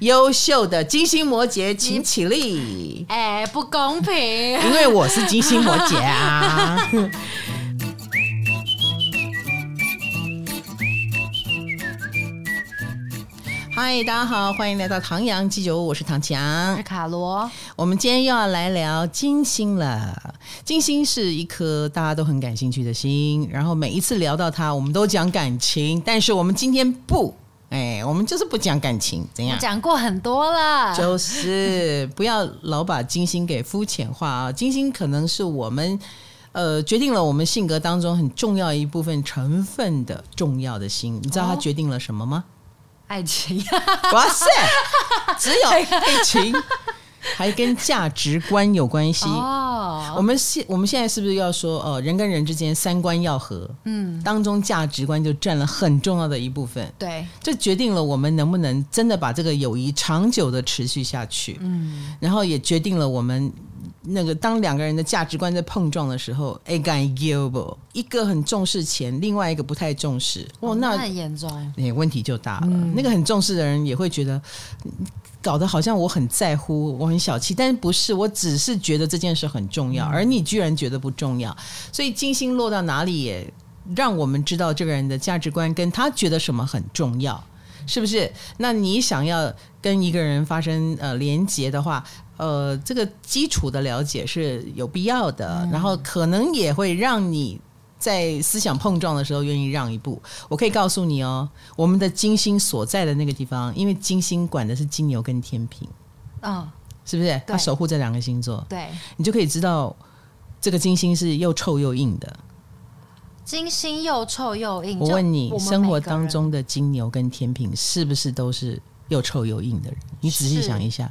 优秀的金星摩羯，请起立。哎，不公平，因为我是金星摩羯啊。嗨，大家好，欢迎来到唐阳鸡酒屋，我是唐强，我是卡罗。我们今天又要来聊金星了。金星是一颗大家都很感兴趣的星，然后每一次聊到它，我们都讲感情，但是我们今天不，哎，我们就是不讲感情，怎样？讲过很多了，就是不要老把金星给肤浅化啊。金星可能是我们呃决定了我们性格当中很重要一部分成分的重要的星，你知道它决定了什么吗？哦爱情，哇塞，只有爱情，还跟价值观有关系哦。我们现我们现在是不是要说，哦，人跟人之间三观要合，嗯，当中价值观就占了很重要的一部分。对，这决定了我们能不能真的把这个友谊长久的持续下去。嗯，然后也决定了我们。那个当两个人的价值观在碰撞的时候，哎，敢有不？一个很重视钱，另外一个不太重视，哦，那，那很严重，哎，问题就大了。嗯、那个很重视的人也会觉得，搞得好像我很在乎，我很小气，但是不是？我只是觉得这件事很重要，嗯、而你居然觉得不重要。所以金星落到哪里，也让我们知道这个人的价值观跟他觉得什么很重要，是不是？那你想要跟一个人发生呃连接的话，呃，这个基础的了解是有必要的，嗯、然后可能也会让你在思想碰撞的时候愿意让一步。我可以告诉你哦，我们的金星所在的那个地方，因为金星管的是金牛跟天平，啊、哦，是不是？它守护这两个星座，对，你就可以知道这个金星是又臭又硬的。金星又臭又硬，我问你，生活当中的金牛跟天平是不是都是又臭又硬的人？你仔细想一下。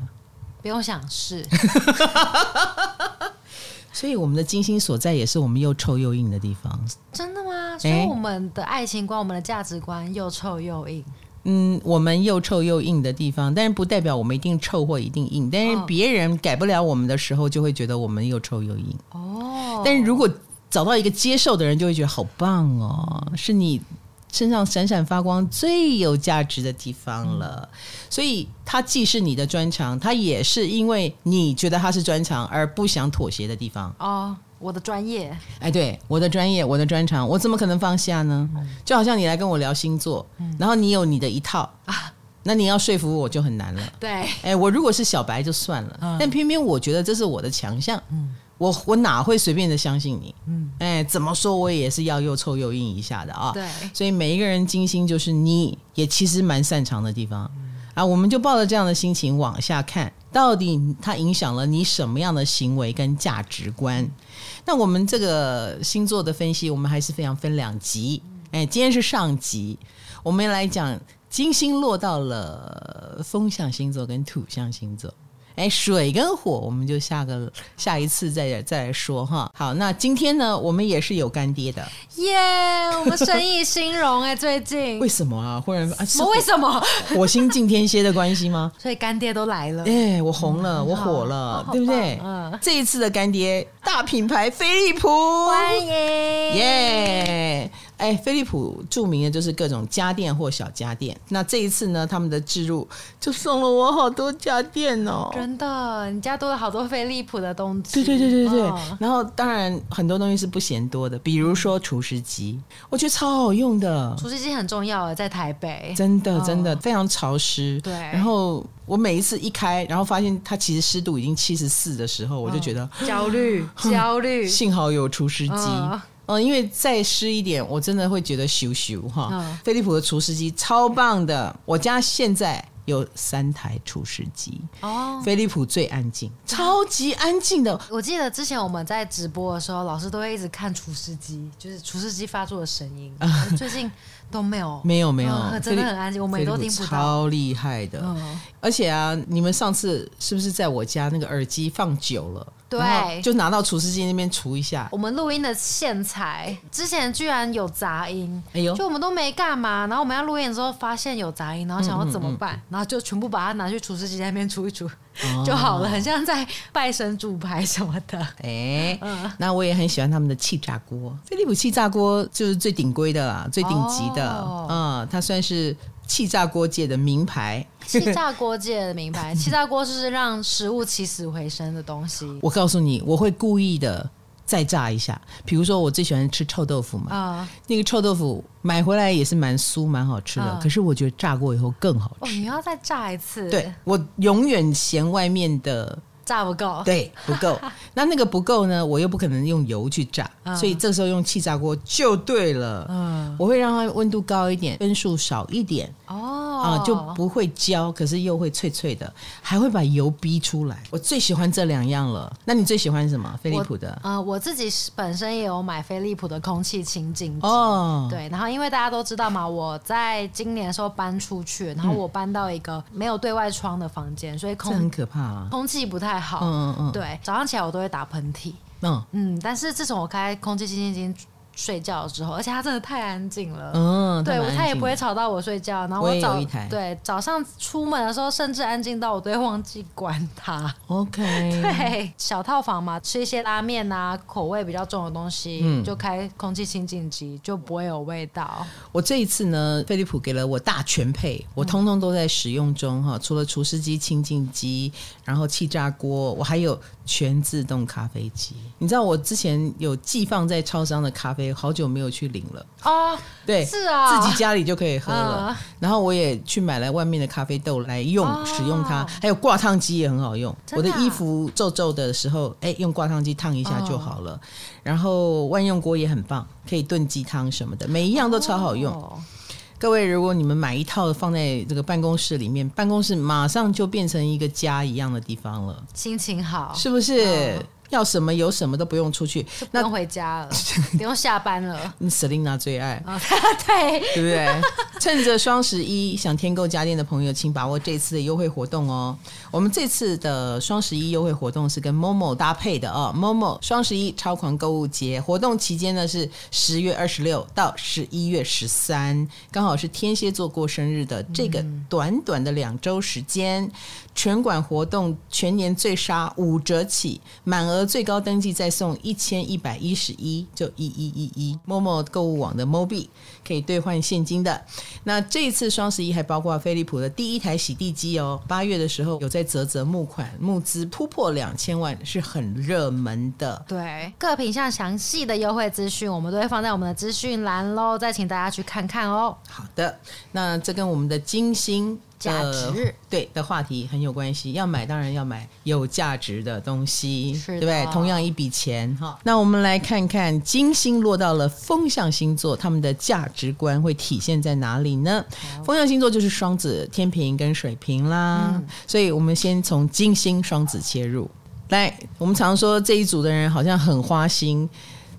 不用想是，所以我们的金星所在也是我们又臭又硬的地方。真的吗？所以我们的爱情观、我们的价值观又臭又硬。嗯，我们又臭又硬的地方，但是不代表我们一定臭或一定硬。但是别人改不了我们的时候，就会觉得我们又臭又硬。哦。但是如果找到一个接受的人，就会觉得好棒哦，是你。身上闪闪发光最有价值的地方了，嗯、所以它既是你的专长，它也是因为你觉得它是专长而不想妥协的地方。哦，我的专业，哎，对，我的专业，我的专长，我怎么可能放下呢？嗯、就好像你来跟我聊星座，嗯、然后你有你的一套啊，那你要说服我就很难了。对，哎，我如果是小白就算了，嗯、但偏偏我觉得这是我的强项。嗯。我我哪会随便的相信你？嗯，哎，怎么说我也是要又臭又硬一下的啊。对，所以每一个人金星就是你也其实蛮擅长的地方、嗯、啊。我们就抱着这样的心情往下看，到底它影响了你什么样的行为跟价值观？嗯、那我们这个星座的分析，我们还是非常分两集。哎，今天是上集，我们来讲金星落到了风象星座跟土象星座。哎，水跟火，我们就下个下一次再再来说哈。好，那今天呢，我们也是有干爹的耶，yeah, 我们生意兴隆哎，最近为什么啊？忽然啊，什么为什么？火星进天蝎的关系吗？所以干爹都来了。哎，我红了，嗯、我火了，对不对？嗯，这一次的干爹大品牌飞利浦，欢迎耶。Yeah 哎，飞利浦著名的就是各种家电或小家电。那这一次呢，他们的置入就送了我好多家电哦。真的，你家多了好多飞利浦的东西。对对对对对。哦、然后当然很多东西是不嫌多的，比如说除湿机，我觉得超好用的。除湿机很重要啊，在台北。真的真的、哦、非常潮湿。对。然后我每一次一开，然后发现它其实湿度已经七十四的时候，我就觉得、哦、焦虑焦虑。幸好有除湿机。哦嗯，因为再湿一点，我真的会觉得羞羞哈。嗯、飞利浦的除湿机超棒的，我家现在有三台除湿机。哦，飞利浦最安静，超级安静的。我记得之前我们在直播的时候，老师都会一直看除湿机，就是除湿机发出的声音。嗯、最近都没有，没有，没有，嗯、真的很安静，我们也都听不到。超厉害的，嗯、而且啊，你们上次是不是在我家那个耳机放久了？对，就拿到除湿机那边除一下。我们录音的线材之前居然有杂音，哎呦，就我们都没干嘛，然后我们要录音的时候发现有杂音，然后想要怎么办，嗯嗯嗯、然后就全部把它拿去除湿机那边除一除、哦、就好了，很像在拜神主牌什么的。哎，嗯、那我也很喜欢他们的气炸锅，飞利浦气炸锅就是最顶规的啦，最顶级的，哦、嗯，它算是。气炸锅界的名牌。气炸锅界的名牌，气炸锅就是让食物起死回生的东西。我告诉你，我会故意的。再炸一下，比如说我最喜欢吃臭豆腐嘛，啊，那个臭豆腐买回来也是蛮酥蛮好吃的，啊，可是我觉得炸过以后更好吃。哦，你要再炸一次？对，我永远嫌外面的。炸不够，对，不够。那那个不够呢？我又不可能用油去炸，嗯、所以这时候用气炸锅就对了。嗯，我会让它温度高一点，分数少一点。哦，啊，就不会焦，可是又会脆脆的，还会把油逼出来。我最喜欢这两样了。那你最喜欢什么？飞利浦的？啊、呃，我自己本身也有买飞利浦的空气清净机。哦，对。然后因为大家都知道嘛，我在今年的时候搬出去，然后我搬到一个没有对外窗的房间，所以空很可怕啊，空气不太。太好，嗯嗯嗯，对，早上起来我都会打喷嚏，嗯嗯，但是自从我开空气清净机。睡觉之后，而且它真的太安静了。嗯，对，它也不会吵到我睡觉。然后我早对早上出门的时候，甚至安静到我都会忘记关它。OK，对，小套房嘛，吃一些拉面啊，口味比较重的东西，嗯，就开空气清净机，就不会有味道。我这一次呢，飞利浦给了我大全配，我通通都在使用中哈。除了除湿机、清净机，然后气炸锅，我还有全自动咖啡机。你知道我之前有寄放在超商的咖啡。好久没有去领了啊！对，是啊，自己家里就可以喝了。然后我也去买来外面的咖啡豆来用，使用它。还有挂烫机也很好用。我的衣服皱皱的时候，哎，用挂烫机烫一下就好了。然后万用锅也很棒，可以炖鸡汤什么的，每一样都超好用。各位，如果你们买一套放在这个办公室里面，办公室马上就变成一个家一样的地方了，心情好，是不是？要什么有什么都不用出去，不用回家了，不用下班了。你 Selina 最爱，哦、对对不对？趁着双十一想添购家电的朋友，请把握这次的优惠活动哦。我们这次的双十一优惠活动是跟 Momo 搭配的哦。Momo 双十一超狂购物节活动期间呢是十月二十六到十一月十三，刚好是天蝎座过生日的这个短短的两周时间。全馆活动全年最杀五折起，满额最高登记再送一千一百一十一，就一一一一。Momo 购物网的 Mobi 可以兑换现金的。那这一次双十一还包括飞利浦的第一台洗地机哦。八月的时候有在啧啧募款，募资突破两千万，是很热门的。对，各品项详细的优惠资讯，我们都会放在我们的资讯栏喽，再请大家去看看哦。好的，那这跟我们的金星。价值对的话题很有关系，要买当然要买有价值的东西，是对不对？同样一笔钱哈，那我们来看看金星落到了风象星座，他们的价值观会体现在哪里呢？风象星座就是双子、天平跟水瓶啦，嗯、所以我们先从金星双子切入。来，我们常说这一组的人好像很花心，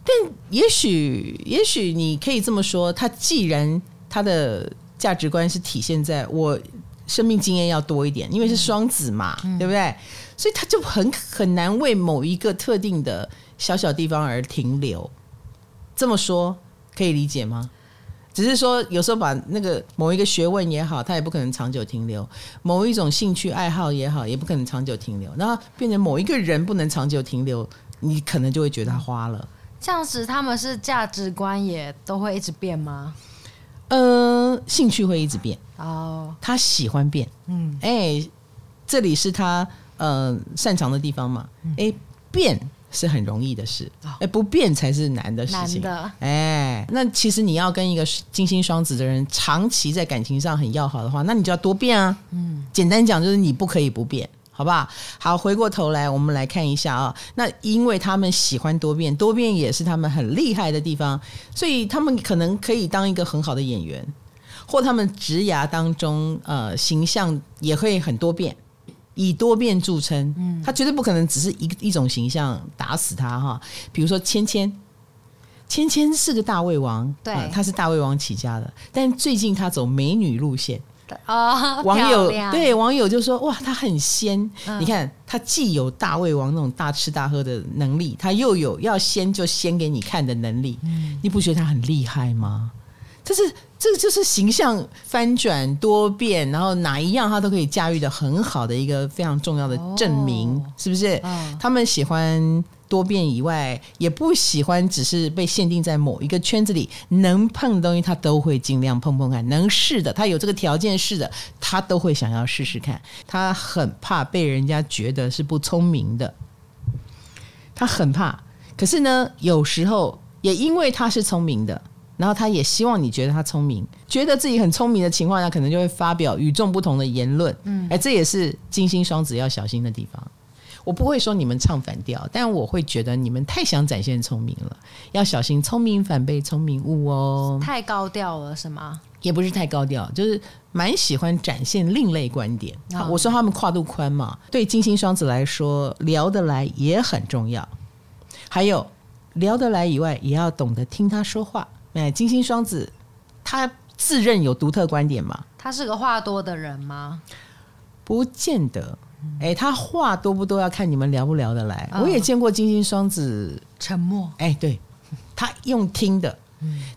但也许也许你可以这么说，他既然他的价值观是体现在我。生命经验要多一点，因为是双子嘛，嗯、对不对？所以他就很很难为某一个特定的小小地方而停留。这么说可以理解吗？只是说有时候把那个某一个学问也好，他也不可能长久停留；某一种兴趣爱好也好，也不可能长久停留。然后变成某一个人不能长久停留，你可能就会觉得他花了。这样子，他们是价值观也都会一直变吗？呃，兴趣会一直变哦，他喜欢变，嗯，哎、欸，这里是他呃擅长的地方嘛，哎、欸，变是很容易的事，哎、欸，不变才是难的事情，难的，哎、欸，那其实你要跟一个金星双子的人长期在感情上很要好的话，那你就要多变啊，嗯，简单讲就是你不可以不变。好不好？好，回过头来，我们来看一下啊。那因为他们喜欢多变，多变也是他们很厉害的地方，所以他们可能可以当一个很好的演员，或他们职涯当中呃形象也会很多变，以多变著称。嗯，他绝对不可能只是一一种形象打死他哈。比如说芊芊，芊芊是个大胃王，对、呃，他是大胃王起家的，但最近他走美女路线。哦，网友对网友就说：“哇，她很仙！嗯、你看，她既有大胃王那种大吃大喝的能力，她又有要仙就仙给你看的能力。嗯、你不觉得她很厉害吗？这是这个就是形象翻转多变，然后哪一样他都可以驾驭的很好的一个非常重要的证明，哦、是不是？嗯、他们喜欢多变以外，也不喜欢只是被限定在某一个圈子里，能碰的东西他都会尽量碰碰看，能试的他有这个条件试的，他都会想要试试看。他很怕被人家觉得是不聪明的，他很怕。可是呢，有时候也因为他是聪明的，然后他也希望你觉得他聪明，觉得自己很聪明的情况下，可能就会发表与众不同的言论。嗯，哎，这也是金星双子要小心的地方。我不会说你们唱反调，但我会觉得你们太想展现聪明了，要小心聪明反被聪明误哦。太高调了是吗？也不是太高调，就是蛮喜欢展现另类观点。好，我说他们跨度宽嘛，对金星双子来说，聊得来也很重要。还有聊得来以外，也要懂得听他说话。哎，金星双子他自认有独特观点吗？他是个话多的人吗？不见得。哎，他话多不多要看你们聊不聊得来。哦、我也见过金星双子沉默。哎，对，他用听的，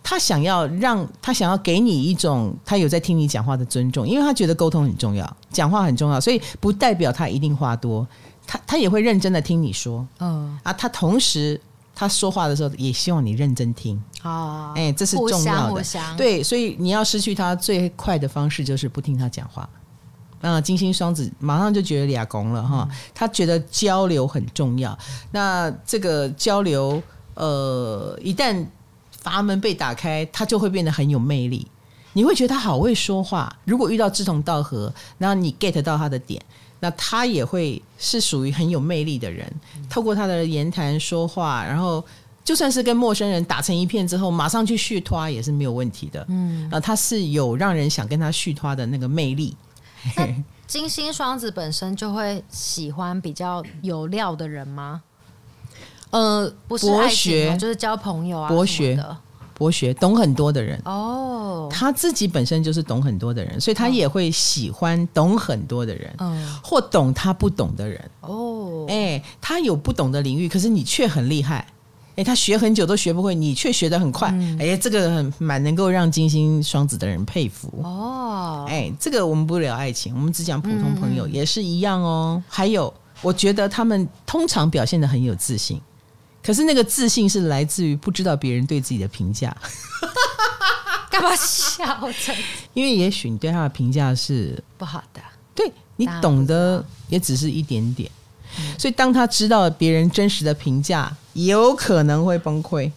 他想要让他想要给你一种他有在听你讲话的尊重，因为他觉得沟通很重要，讲话很重要，所以不代表他一定话多，他他也会认真的听你说。嗯、哦、啊，他同时他说话的时候也希望你认真听。哦，哎，这是重要的。对，所以你要失去他最快的方式就是不听他讲话。啊，金星双子马上就觉得俩公了哈，他觉得交流很重要。那这个交流，呃，一旦阀门被打开，他就会变得很有魅力。你会觉得他好会说话。如果遇到志同道合，然后你 get 到他的点，那他也会是属于很有魅力的人。透过他的言谈说话，然后就算是跟陌生人打成一片之后，马上去续拖也是没有问题的。嗯，啊，他是有让人想跟他续拖的那个魅力。金星双子本身就会喜欢比较有料的人吗？呃，不是博学，就是交朋友啊，博学的，博学懂很多的人。哦，他自己本身就是懂很多的人，所以他也会喜欢懂很多的人，嗯，或懂他不懂的人。哦，哎，他有不懂的领域，可是你却很厉害。哎，他学很久都学不会，你却学得很快。哎、嗯，这个很蛮能够让金星双子的人佩服哦。哎，这个我们不聊爱情，我们只讲普通朋友，也是一样哦。还有，我觉得他们通常表现得很有自信，可是那个自信是来自于不知道别人对自己的评价。干嘛笑？着？因为也许你对他的评价是不好的，对你懂得也只是一点点。所以，当他知道别人真实的评价，有可能会崩溃，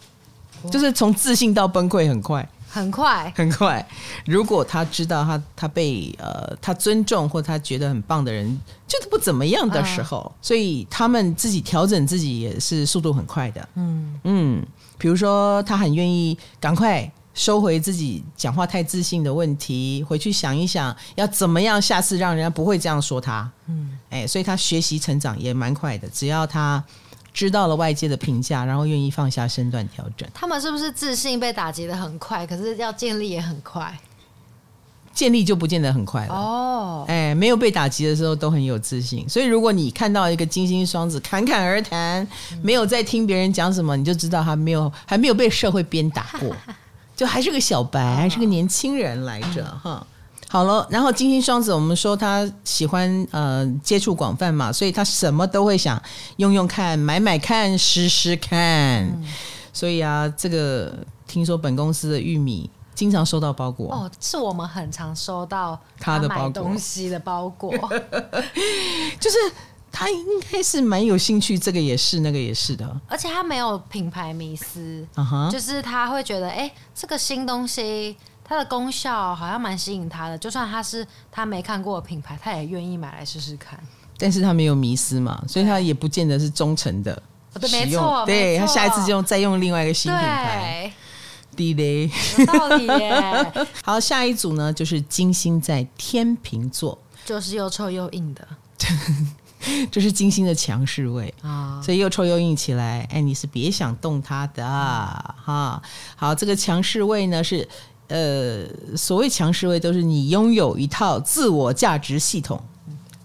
就是从自信到崩溃很快，很快，很快。如果他知道他他被呃他尊重或他觉得很棒的人就是不怎么样的时候，所以他们自己调整自己也是速度很快的。嗯嗯，比如说他很愿意赶快。收回自己讲话太自信的问题，回去想一想要怎么样下次让人家不会这样说他。嗯，哎，所以他学习成长也蛮快的。只要他知道了外界的评价，然后愿意放下身段调整。他们是不是自信被打击的很快？可是要建立也很快，建立就不见得很快了。哦，哎，没有被打击的时候都很有自信。所以如果你看到一个金星双子侃侃而谈，没有在听别人讲什么，你就知道他没有还没有被社会鞭打过。就还是个小白，还是个年轻人来着哈。好了，然后金星双子，我们说他喜欢呃接触广泛嘛，所以他什么都会想用用看、买买看、试试看。所以啊，这个听说本公司的玉米经常收到包裹哦，是我们很常收到他的包东西的包裹，就是。他应该是蛮有兴趣，这个也是，那个也是的。而且他没有品牌迷思，uh huh. 就是他会觉得，哎、欸，这个新东西它的功效好像蛮吸引他的，就算他是他没看过的品牌，他也愿意买来试试看。但是他没有迷失嘛，所以他也不见得是忠诚的没错，对，他下一次就用再用另外一个新品牌。地雷，有道理耶。好，下一组呢，就是金星在天秤座，就是又臭又硬的。这是金星的强势位啊，所以又臭又硬起来，哎，你是别想动它的哈。好，这个强势位呢是呃，所谓强势位都是你拥有一套自我价值系统，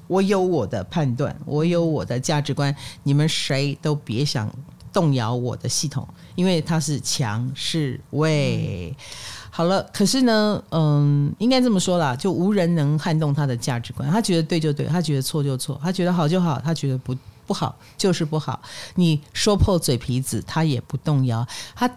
我有我的判断，我有我的价值观，你们谁都别想动摇我的系统，因为它是强势位。好了，可是呢，嗯，应该这么说啦，就无人能撼动他的价值观。他觉得对就对，他觉得错就错，他觉得好就好，他觉得不不好就是不好。你说破嘴皮子，他也不动摇，他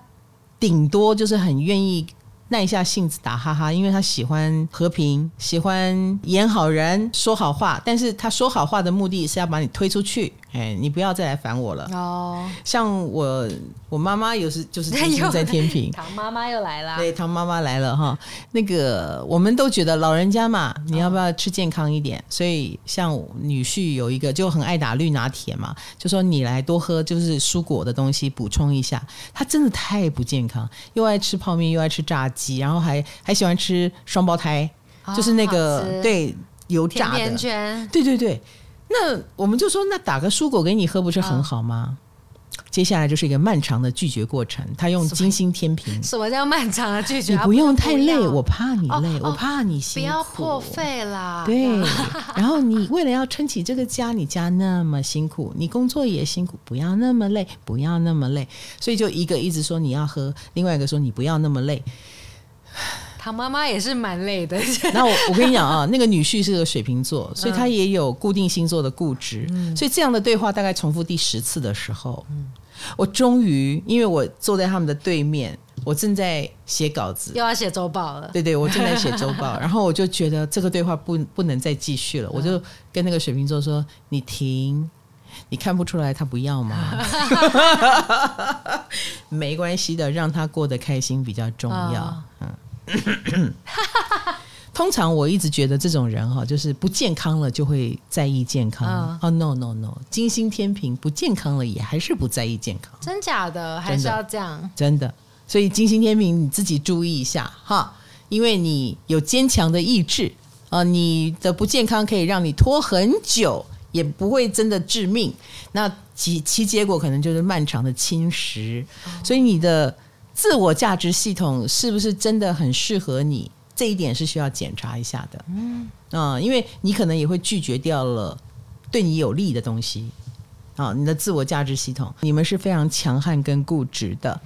顶多就是很愿意。耐一下性子打哈哈，因为他喜欢和平，喜欢演好人，说好话。但是他说好话的目的是要把你推出去。哎，你不要再来烦我了。哦，像我，我妈妈有时就是天天在天平。唐妈妈又来了。对，唐妈妈来了哈。那个我们都觉得老人家嘛，你要不要吃健康一点？哦、所以像女婿有一个就很爱打绿拿铁嘛，就说你来多喝就是蔬果的东西补充一下。他真的太不健康，又爱吃泡面，又爱吃炸鸡，然后还还喜欢吃双胞胎，哦、就是那个对油炸的。对对对。那我们就说，那打个蔬果给你喝，不是很好吗？哦、接下来就是一个漫长的拒绝过程。他用精心天平，什么叫漫长的拒绝？你不用太累，我怕你累，哦、我怕你辛苦，不要破费啦。对，然后你为了要撑起这个家，你家那么辛苦，你工作也辛苦，不要那么累，不要那么累。所以就一个一直说你要喝，另外一个说你不要那么累。唐妈妈也是蛮累的。那我我跟你讲啊，那个女婿是个水瓶座，所以他也有固定星座的固执。嗯、所以这样的对话大概重复第十次的时候，嗯、我终于，因为我坐在他们的对面，我正在写稿子，又要写周报了。对对，我正在写周报，然后我就觉得这个对话不不能再继续了，我就跟那个水瓶座说：“你停，你看不出来他不要吗？没关系的，让他过得开心比较重要。哦”嗯。通常我一直觉得这种人哈，就是不健康了就会在意健康。哦、oh, no no no，金星天平不健康了也还是不在意健康。真假的还是要这样？真的，所以金星天平你自己注意一下哈，因为你有坚强的意志啊，你的不健康可以让你拖很久，也不会真的致命。那其其结果可能就是漫长的侵蚀，所以你的。自我价值系统是不是真的很适合你？这一点是需要检查一下的。嗯啊，因为你可能也会拒绝掉了对你有利的东西啊。你的自我价值系统，你们是非常强悍跟固执的。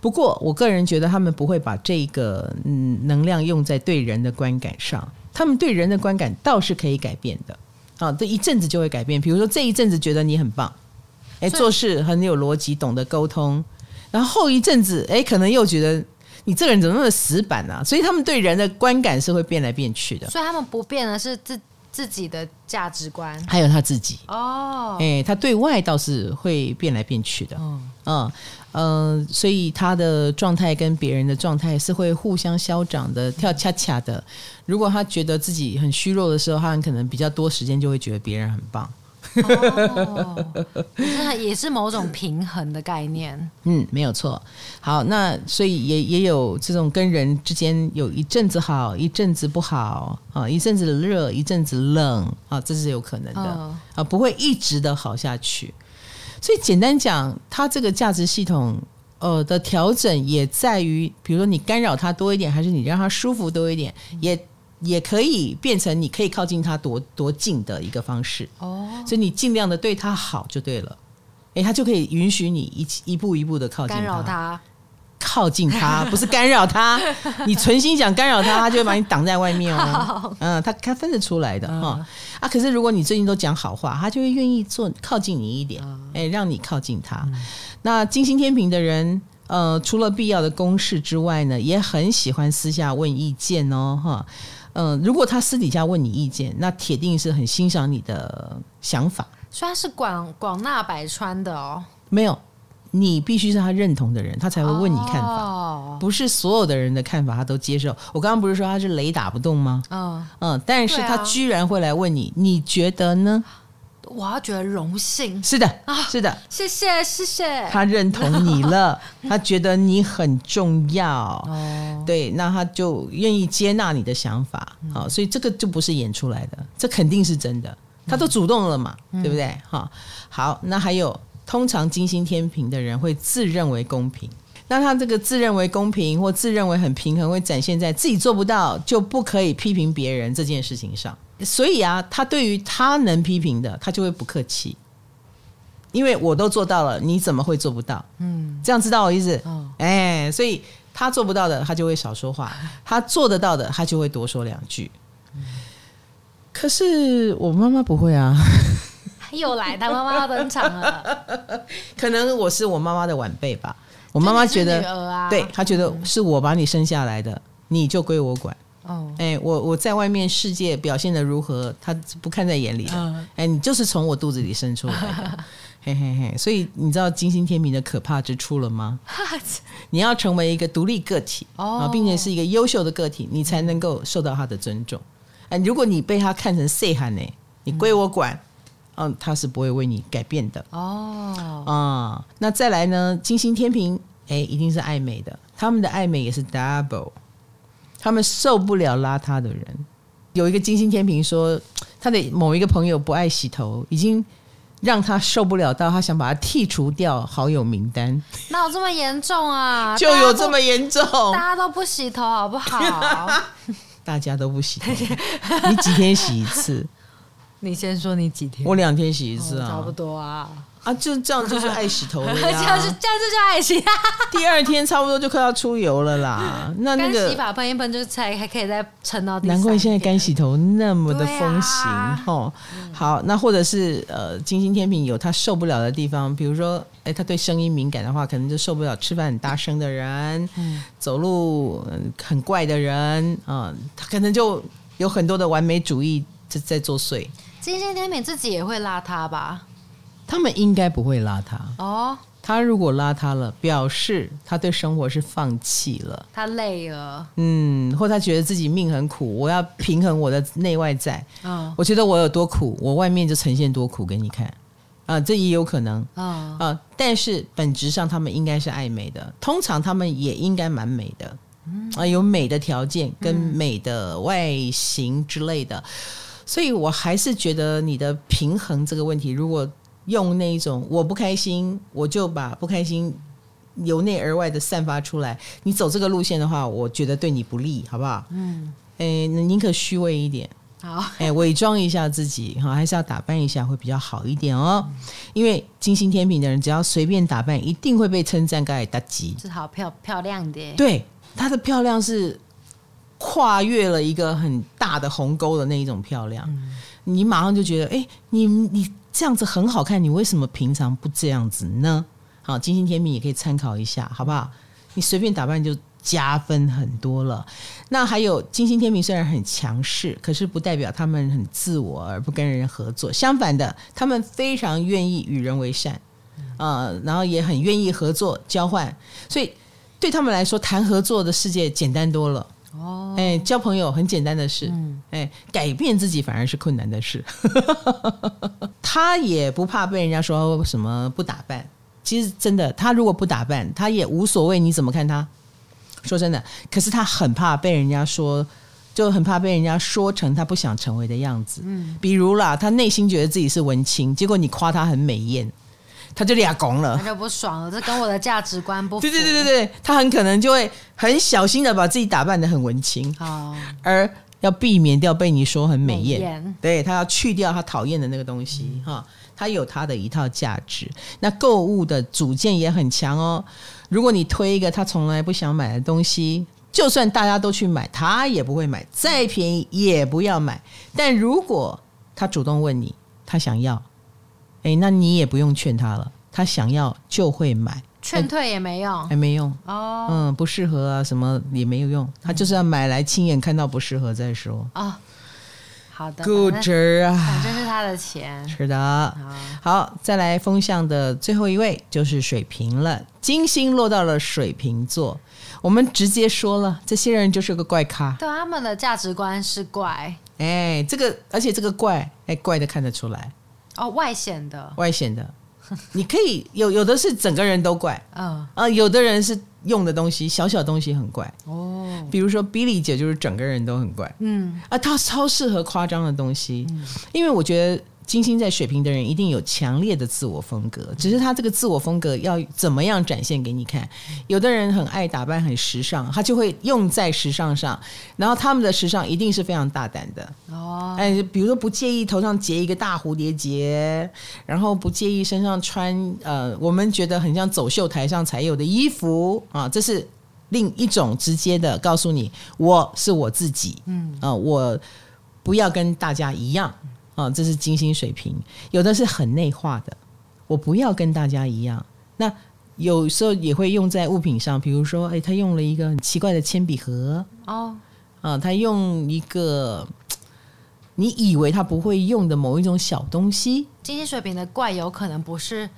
不过，我个人觉得他们不会把这个嗯能量用在对人的观感上。他们对人的观感倒是可以改变的啊。这一阵子就会改变。比如说这一阵子觉得你很棒，哎，做事很有逻辑，懂得沟通。然后后一阵子，哎，可能又觉得你这个人怎么那么死板呢、啊？所以他们对人的观感是会变来变去的。所以他们不变的是自自己的价值观，还有他自己哦。哎，他对外倒是会变来变去的。嗯嗯嗯，所以他的状态跟别人的状态是会互相消长的，跳恰恰的。如果他觉得自己很虚弱的时候，他很可能比较多时间就会觉得别人很棒。哦，那也是某种平衡的概念。嗯，没有错。好，那所以也也有这种跟人之间有一阵子好，一阵子不好啊，一阵子热，一阵子冷啊，这是有可能的啊，不会一直的好下去。所以简单讲，它这个价值系统呃的调整也在于，比如说你干扰他多一点，还是你让他舒服多一点，也。也可以变成你可以靠近他多多近的一个方式。哦，所以你尽量的对他好就对了，哎，他就可以允许你一一步一步的靠近他，干扰他，靠近他 不是干扰他，你存心想干扰他，他就会把你挡在外面哦。嗯，他他分得出来的哈。啊，可是如果你最近都讲好话，他就会愿意做靠近你一点，哎，让你靠近他。那金星天平的人，呃，除了必要的公事之外呢，也很喜欢私下问意见哦，哈。嗯、呃，如果他私底下问你意见，那铁定是很欣赏你的想法。所以他是广广纳百川的哦。没有，你必须是他认同的人，他才会问你看法。哦、不是所有的人的看法他都接受。我刚刚不是说他是雷打不动吗？嗯嗯，但是他居然会来问你，你觉得呢？我要觉得荣幸，是的啊，是的，谢谢谢谢，他认同你了，他觉得你很重要，哦，对，那他就愿意接纳你的想法，好，所以这个就不是演出来的，这肯定是真的，他都主动了嘛，对不对？哈，好，那还有，通常金星天平的人会自认为公平，那他这个自认为公平或自认为很平衡，会展现在自己做不到就不可以批评别人这件事情上。所以啊，他对于他能批评的，他就会不客气，因为我都做到了，你怎么会做不到？嗯，这样知道我意思？哦，哎，所以他做不到的，他就会少说话；他做得到的，他就会多说两句。可是我妈妈不会啊，又来，他妈妈要登场了。可能我是我妈妈的晚辈吧。我妈妈觉得，啊、对她觉得是我把你生下来的，嗯、你就归我管。我我在外面世界表现的如何，他不看在眼里的。嗯、哎，你就是从我肚子里生出来的。嘿嘿嘿，所以你知道金星天平的可怕之处了吗？你要成为一个独立个体啊，并且是一个优秀的个体，你才能够受到他的尊重。哎，如果你被他看成细汉呢，你归我管，嗯，他是不会为你改变的。哦，啊，那再来呢？金星天平，哎，一定是爱美的，他们的爱美也是 double，他们受不了邋遢的人。有一个金星天平说，他的某一个朋友不爱洗头，已经。让他受不了，到他想把他剔除掉好友名单。哪有这么严重啊？就有这么严重？大家都不洗头好不好？大家都不洗头，你几天洗一次？你先说你几天？我两天洗一次啊，差不多啊。啊，就这样就是爱洗头了呀，这样就这样就叫爱洗。第二天差不多就快要出油了啦。那那个洗发喷一喷，就才还可以再撑到。难怪现在干洗头那么的风行哦。好，那或者是呃，金星天平有他受不了的地方，比如说，哎，他对声音敏感的话，可能就受不了吃饭很大声的人，嗯，走路很怪的人啊，他可能就有很多的完美主义在在作祟。金星天平自己也会邋遢吧？他们应该不会邋遢哦。他如果邋遢了，表示他对生活是放弃了，他累了，嗯，或他觉得自己命很苦，我要平衡我的内外在。嗯，我觉得我有多苦，我外面就呈现多苦给你看。啊，这也有可能。啊啊。但是本质上，他们应该是爱美的，通常他们也应该蛮美的，啊，有美的条件跟美的外形之类的。所以我还是觉得你的平衡这个问题，如果用那一种我不开心，我就把不开心由内而外的散发出来。你走这个路线的话，我觉得对你不利，好不好？嗯，诶，宁可虚伪一点，好，诶，伪装一下自己，哈，还是要打扮一下会比较好一点哦。因为金星天平的人，只要随便打扮，一定会被称赞，盖大吉，是好漂漂亮的。对，她的漂亮是跨越了一个很大的鸿沟的那一种漂亮，嗯、你马上就觉得，诶，你你。这样子很好看，你为什么平常不这样子呢？好，金星天秤也可以参考一下，好不好？你随便打扮就加分很多了。那还有金星天秤虽然很强势，可是不代表他们很自我而不跟人合作。相反的，他们非常愿意与人为善，啊、然后也很愿意合作交换，所以对他们来说，谈合作的世界简单多了。哦，哎，交朋友很简单的事，嗯，哎，改变自己反而是困难的事。他也不怕被人家说什么不打扮，其实真的，他如果不打扮，他也无所谓你怎么看他。说真的，可是他很怕被人家说，就很怕被人家说成他不想成为的样子。嗯，比如啦，他内心觉得自己是文青，结果你夸他很美艳。他就俩拱了，他就不爽了，这跟我的价值观不符。对对对对对，他很可能就会很小心的把自己打扮得很文青，哦，而要避免掉被你说很美艳。美艳对，他要去掉他讨厌的那个东西哈，他有他的一套价值。那购物的主见也很强哦。如果你推一个他从来不想买的东西，就算大家都去买，他也不会买，再便宜也不要买。但如果他主动问你，他想要。哎，那你也不用劝他了，他想要就会买，劝退也没用，还没用哦。嗯，不适合啊，什么也没有用，他就是要买来亲眼看到不适合再说啊。哦，好的，good 啊，反正是他的钱，是的。好，再来风向的最后一位就是水瓶了，金星落到了水瓶座，我们直接说了，这些人就是个怪咖，对，他们的价值观是怪。哎，这个而且这个怪，哎，怪的看得出来。哦，外显的，外显的，你可以有有的是整个人都怪，嗯。啊，有的人是用的东西小小东西很怪。哦，比如说 Billy 姐就是整个人都很怪，嗯。啊，她超适合夸张的东西，嗯，因为我觉得。金星在水瓶的人一定有强烈的自我风格，只是他这个自我风格要怎么样展现给你看。有的人很爱打扮，很时尚，他就会用在时尚上。然后他们的时尚一定是非常大胆的哦，哎，比如说不介意头上结一个大蝴蝶结，然后不介意身上穿呃，我们觉得很像走秀台上才有的衣服啊，这是另一种直接的告诉你，我是我自己，嗯啊，我不要跟大家一样。啊，这是金星水平。有的是很内化的，我不要跟大家一样。那有时候也会用在物品上，比如说，哎，他用了一个很奇怪的铅笔盒哦，啊，他用一个你以为他不会用的某一种小东西。金星水平的怪有可能不是。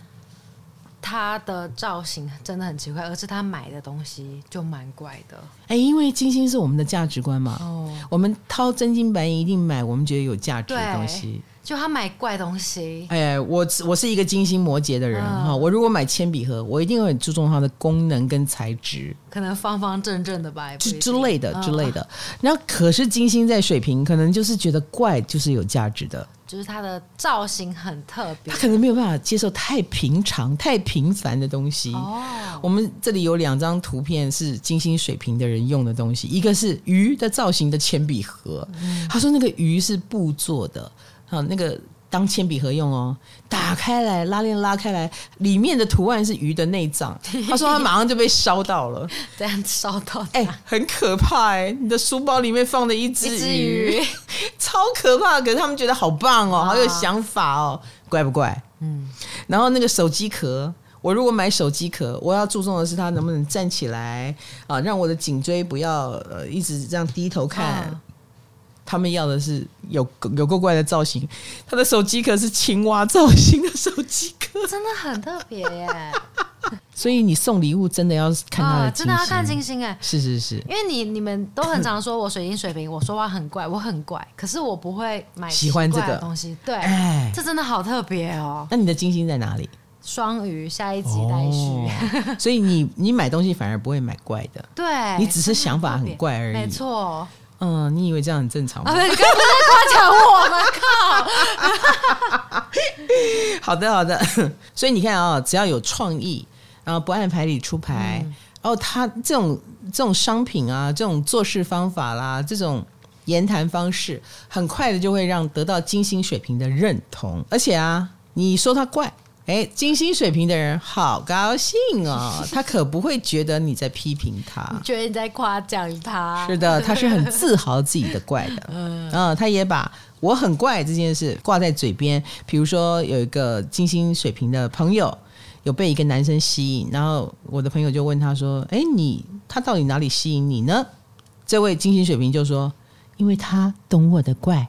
它的造型真的很奇怪，而是他买的东西就蛮怪的。哎，因为金星是我们的价值观嘛，哦，我们掏真金白银一定买我们觉得有价值的东西。就他买怪东西，哎，我我是一个金星摩羯的人哈，嗯、我如果买铅笔盒，我一定会很注重它的功能跟材质，可能方方正正的吧，之之类的之类的。然后、嗯、可是金星在水瓶，可能就是觉得怪就是有价值的，就是它的造型很特别，他可能没有办法接受太平常、太平凡的东西。哦，我们这里有两张图片是金星水平的人用的东西，一个是鱼的造型的铅笔盒，嗯、他说那个鱼是布做的。啊，那个当铅笔盒用哦，打开来拉链拉开来，里面的图案是鱼的内脏。他说他马上就被烧到了，这样烧到，哎、欸，很可怕哎、欸！你的书包里面放的一只鱼，鱼 超可怕。可是他们觉得好棒哦，好有想法哦，怪不怪？嗯。然后那个手机壳，我如果买手机壳，我要注重的是它能不能站起来啊，让我的颈椎不要呃一直这样低头看。啊他们要的是有有够怪的造型，他的手机壳是青蛙造型的手机壳，真的很特别耶。所以你送礼物真的要看他真的要看金星哎，是是是，因为你你们都很常说我水晶水平，我说话很怪，我很怪，可是我不会买喜欢这个。东西，对，哎，这真的好特别哦。那你的金星在哪里？双鱼，下一集待续。所以你你买东西反而不会买怪的，对，你只是想法很怪而已，没错。嗯，你以为这样很正常吗？你刚刚在夸奖我们，靠！好的，好的。所以你看啊、哦，只要有创意，然后不按牌理出牌，嗯、然后他这种这种商品啊，这种做事方法啦，这种言谈方式，很快的就会让得到金星水平的认同。而且啊，你说他怪。哎，金星水平的人好高兴哦，他可不会觉得你在批评他，觉得你在夸奖他。是的，他是很自豪自己的怪的。嗯，嗯，他也把我很怪这件事挂在嘴边。比如说，有一个金星水平的朋友有被一个男生吸引，然后我的朋友就问他说：“哎，你他到底哪里吸引你呢？”这位金星水平就说：“因为他懂我的怪。”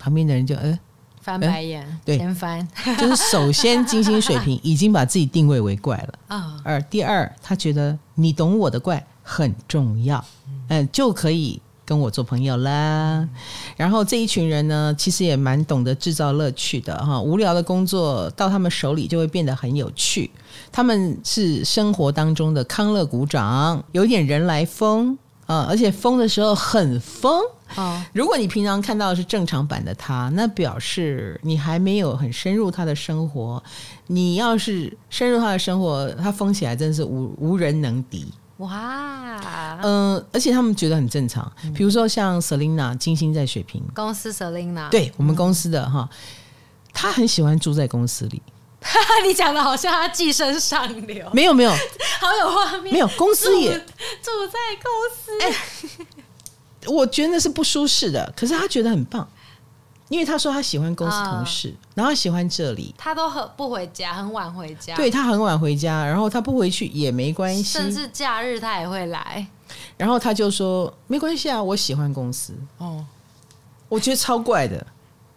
旁边的人就呃。翻白眼，对，先翻，就是首先金星水平已经把自己定位为怪了啊，而第二，他觉得你懂我的怪很重要，嗯，就可以跟我做朋友啦。然后这一群人呢，其实也蛮懂得制造乐趣的哈，无聊的工作到他们手里就会变得很有趣。他们是生活当中的康乐鼓掌，有点人来疯啊，而且疯的时候很疯。哦，如果你平常看到的是正常版的他，那表示你还没有很深入他的生活。你要是深入他的生活，他疯起来真的是无无人能敌。哇，嗯、呃，而且他们觉得很正常。比如说像 Selina 金星在水瓶公司，Selina 对我们公司的哈，他很喜欢住在公司里。你讲的好像他寄生上流，没有没有，好有画面，没有公司也住，住在公司。欸我觉得那是不舒适的，可是他觉得很棒，因为他说他喜欢公司同事，啊、然后他喜欢这里，他都很不回家，很晚回家。对，他很晚回家，然后他不回去也没关系，甚至假日他也会来。然后他就说没关系啊，我喜欢公司。哦，我觉得超怪的。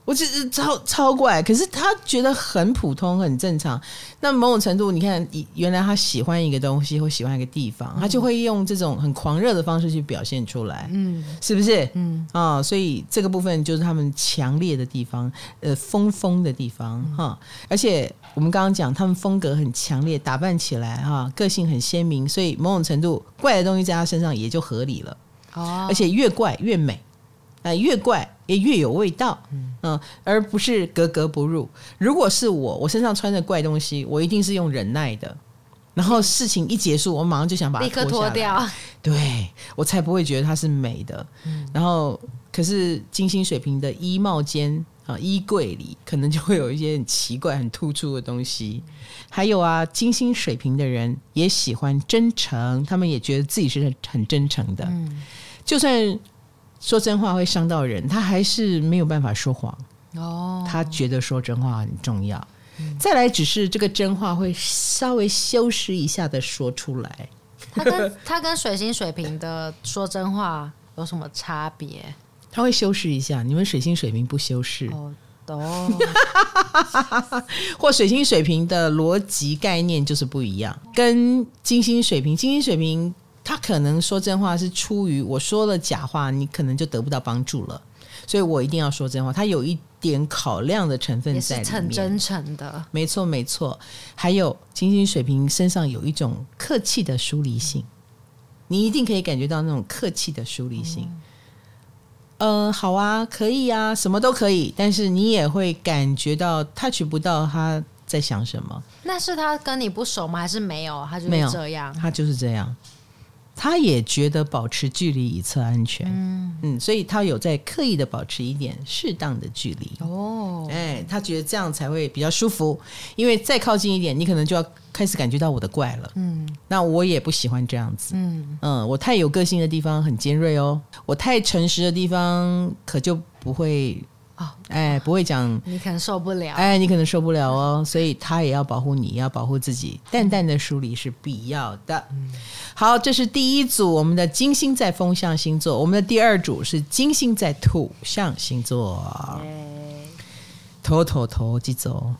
我只是超超怪，可是他觉得很普通，很正常。那某种程度，你看，原来他喜欢一个东西或喜欢一个地方，嗯、他就会用这种很狂热的方式去表现出来，嗯，是不是？嗯啊、哦，所以这个部分就是他们强烈的地方，呃，疯疯的地方哈、哦。而且我们刚刚讲，他们风格很强烈，打扮起来哈、哦，个性很鲜明，所以某种程度怪的东西在他身上也就合理了。哦，而且越怪越美。呃，越怪也越有味道，嗯，而不是格格不入。如果是我，我身上穿着怪东西，我一定是用忍耐的。然后事情一结束，我马上就想把它脱下来，掉。对，我才不会觉得它是美的。嗯，然后，可是金星水平的衣帽间啊，衣柜里可能就会有一些很奇怪、很突出的东西。还有啊，金星水平的人也喜欢真诚，他们也觉得自己是很真诚的。嗯，就算。说真话会伤到人，他还是没有办法说谎。哦，他觉得说真话很重要。嗯、再来，只是这个真话会稍微修饰一下的说出来。他跟 他跟水星水瓶的说真话有什么差别？他会修饰一下，你们水星水平不修饰哦。哦，或水星水瓶的逻辑概念就是不一样，跟金星水瓶，金星水瓶他可能说真话是出于我说了假话，你可能就得不到帮助了，所以我一定要说真话。他有一点考量的成分在里面，很真诚的，没错没错。还有金星水瓶身上有一种客气的疏离性，你一定可以感觉到那种客气的疏离性。嗯嗯、呃，好啊，可以啊，什么都可以，但是你也会感觉到 touch 不到他在想什么。那是他跟你不熟吗？还是没有？他就是这样，他就是这样。他也觉得保持距离以测安全，嗯。嗯，所以他有在刻意的保持一点适当的距离。哦，哎，他觉得这样才会比较舒服，因为再靠近一点，你可能就要开始感觉到我的怪了，嗯，那我也不喜欢这样子，嗯。嗯，我太有个性的地方很尖锐哦，我太诚实的地方可就不会。哦，哎，不会讲，你可能受不了。哎，你可能受不了哦，所以他也要保护你，也要保护自己。淡淡的梳理是必要的。嗯、好，这是第一组，我们的金星在风象星座。我们的第二组是金星在土象星座。头头头，记走。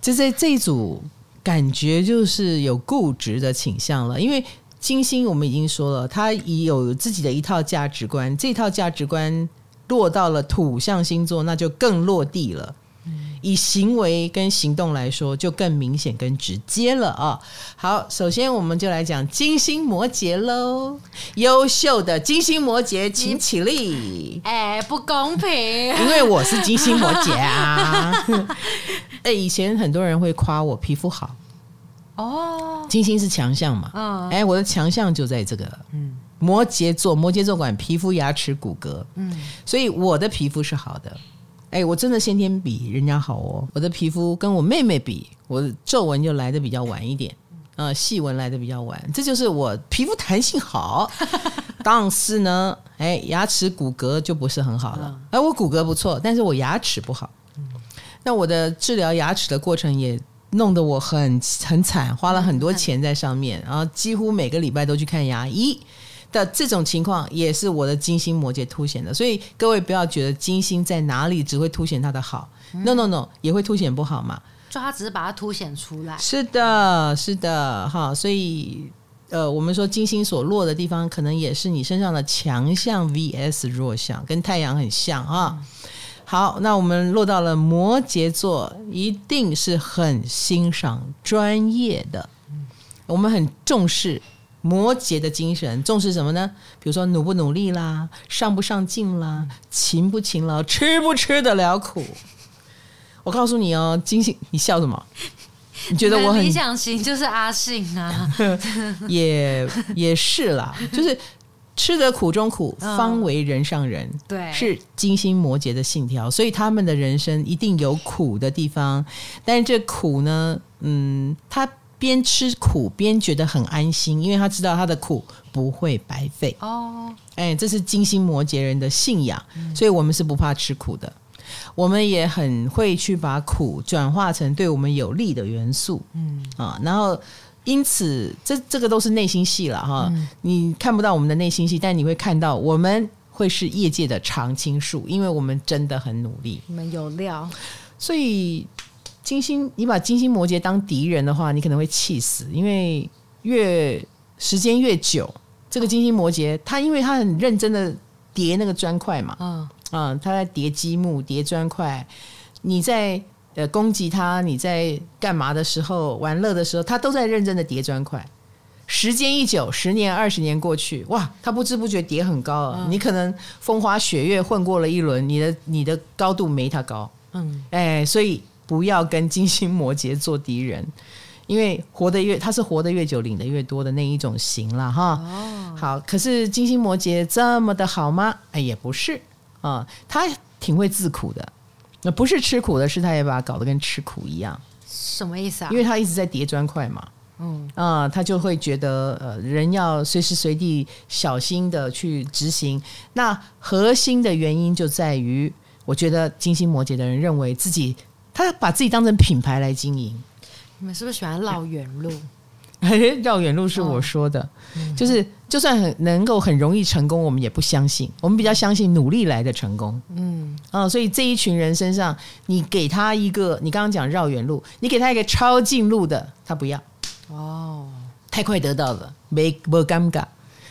这这这一组感觉就是有固执的倾向了，因为金星我们已经说了，他已有自己的一套价值观，这套价值观。落到了土象星座，那就更落地了。以行为跟行动来说，就更明显、更直接了啊！好，首先我们就来讲金星摩羯喽。优秀的金星摩羯，请起立。哎，不公平，因为我是金星摩羯啊。哎，以前很多人会夸我皮肤好哦，金星是强项嘛。嗯，哎，我的强项就在这个。嗯。摩羯座，摩羯座管皮肤、牙齿、骨骼，嗯，所以我的皮肤是好的。哎，我真的先天比人家好哦。我的皮肤跟我妹妹比，我的皱纹就来的比较晚一点，呃，细纹来的比较晚。这就是我皮肤弹性好，但是呢，哎，牙齿骨骼就不是很好了。哎，我骨骼不错，但是我牙齿不好。那我的治疗牙齿的过程也弄得我很很惨，花了很多钱在上面，然后几乎每个礼拜都去看牙医。的这种情况也是我的金星摩羯凸显的，所以各位不要觉得金星在哪里只会凸显它的好，嗯，no no no，也会凸显不好嘛。就它只是把它凸显出来。是的，是的，哈，所以呃，我们说金星所落的地方，可能也是你身上的强项 vs 弱项，跟太阳很像啊。嗯。好，那我们落到了摩羯座，一定是很欣赏专业的，我们很重视。摩羯的精神重视什么呢？比如说努不努力啦，上不上进啦，勤不勤劳，吃不吃得了苦。我告诉你哦，金星，你笑什么？你觉得我很理想型就是阿信啊？也也是啦，就是吃得苦中苦，方为人上人。对、嗯，是金星摩羯的信条，所以他们的人生一定有苦的地方。但是这苦呢，嗯，他。边吃苦边觉得很安心，因为他知道他的苦不会白费。哦，哎，这是金星摩羯人的信仰，嗯，所以我们是不怕吃苦的。我们也很会去把苦转化成对我们有利的元素。嗯啊，然后因此这这个都是内心戏了哈，嗯。你看不到我们的内心戏，但你会看到我们会是业界的常青树，因为我们真的很努力。我们有料，所以。金星，你把金星摩羯当敌人的话，你可能会气死。因为越时间越久，这个金星摩羯，他因为他很认真的叠那个砖块嘛，嗯嗯，他在叠积木、叠砖块。你在呃攻击他，你在干嘛的时候，玩乐的时候，他都在认真的叠砖块。时间一久，十年、二十年过去，哇，他不知不觉叠很高了。嗯。你可能风花雪月混过了一轮，你的你的高度没他高。嗯，哎，所以。不要跟金星摩羯做敌人，因为活得越他是活得越久，领得越多的那一种型了哈。哦，好，可是金星摩羯这么的好吗？哎，也不是啊，他挺会自苦的。那不是吃苦的，是他也把它搞得跟吃苦一样。什么意思啊？因为他一直在叠砖块嘛。嗯啊，他就会觉得呃，人要随时随地小心的去执行。那核心的原因就在于。我觉得金星摩羯的人认为自己，他把自己当成品牌来经营。你们是不是喜欢绕远路？绕远路是我说的，就是就算很能够很容易成功，我们也不相信。我们比较相信努力来的成功。嗯，啊、哦，所以这一群人身上，你给他一个，你刚刚讲绕远路，你给他一个超近路的，他不要。哦，太快得到了，没不尴尬，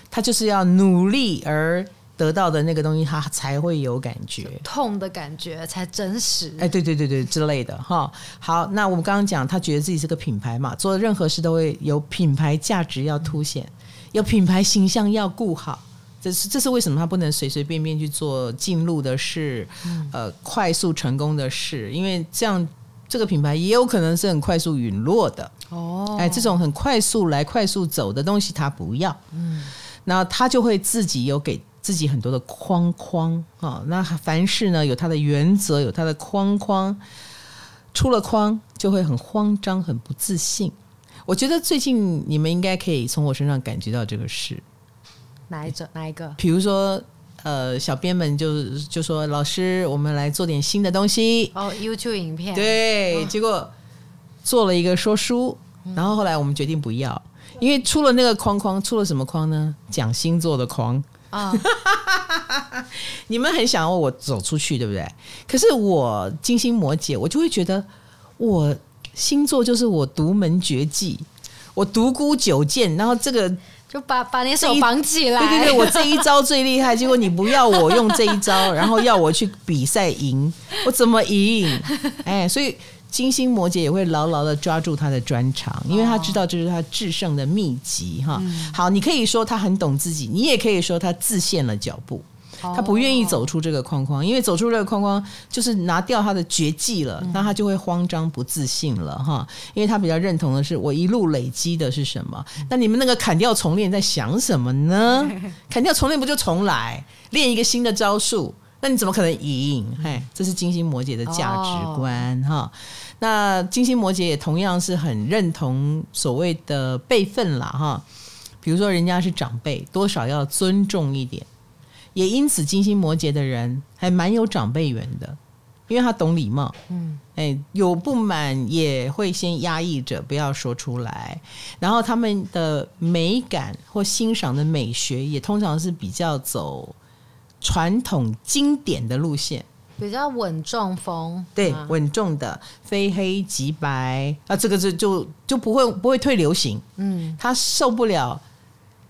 他就是要努力而。得到的那个东西，他才会有感觉，痛的感觉才真实。哎，对对对对，之类的哈。好，那我们刚刚讲，他觉得自己是个品牌嘛，做任何事都会有品牌价值要凸显，有品牌形象要顾好。这是这是为什么他不能随随便便去做进入的事，呃，快速成功的事？因为这样这个品牌也有可能是很快速陨落的。哦，哎，这种很快速来、快速走的东西，他不要。嗯，那他就会自己有给。自己很多的框框啊，那凡事呢，有它的原则，有它的框框，出了框就会很慌张，很不自信。我觉得最近你们应该可以从我身上感觉到这个事。哪一种？哪一个？比如说，呃，小编们就就说：“老师，我们来做点新的东西。”哦，YouTube 影片。对，结果做了一个说书，然后后来我们决定不要，因为出了那个框框，出了什么框呢？讲星座的框。啊！你们很想要我走出去，对不对？可是我金星摩羯，我就会觉得我星座就是我独门绝技，我独孤九剑，然后这个就把把你手绑起来。对对对，我这一招最厉害，结果你不要我用这一招，然后要我去比赛赢，我怎么赢？哎，所以。金星摩羯也会牢牢的抓住他的专长，因为他知道这是他制胜的秘籍哈。好，你可以说他很懂自己，你也可以说他自陷了脚步，他不愿意走出这个框框，因为走出这个框框就是拿掉他的绝技了，那他就会慌张不自信了哈。因为他比较认同的是我一路累积的是什么，那你们那个砍掉重练在想什么呢？砍掉重练不就重来，练一个新的招数？那你怎么可能赢？嘿，这是金星摩羯的价值观哈。Oh. 那金星摩羯也同样是很认同所谓的辈分啦哈。比如说人家是长辈，多少要尊重一点。也因此，金星摩羯的人还蛮有长辈缘的，因为他懂礼貌。嗯，哎，有不满也会先压抑着，不要说出来。然后他们的美感或欣赏的美学，也通常是比较走。传统经典的路线，比较稳重风，对，稳重的，非黑即白。啊，这个就就就不会不会退流行，嗯，他受不了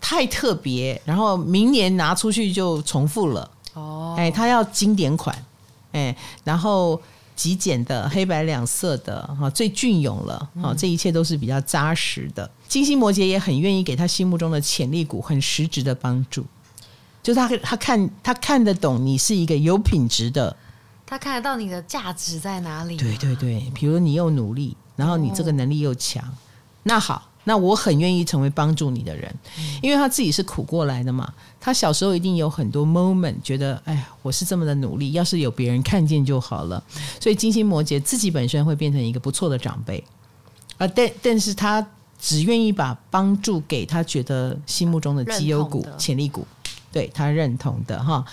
太特别，然后明年拿出去就重复了，哦，哎，他要经典款，哎，然后极简的，黑白两色的，哈，最隽永了，啊，这一切都是比较扎实的。金星摩羯也很愿意给他心目中的潜力股很实质的帮助。就是他，他看他看得懂你是一个有品质的，他看得到你的价值在哪里。对对对，比如你又努力，然后你这个能力又强，哦、那好，那我很愿意成为帮助你的人，嗯、因为他自己是苦过来的嘛。他小时候一定有很多 moment 觉得，哎呀，我是这么的努力，要是有别人看见就好了。所以金星摩羯自己本身会变成一个不错的长辈，啊，但但是他只愿意把帮助给他觉得心目中的绩优股、潜力股。对他认同的哈，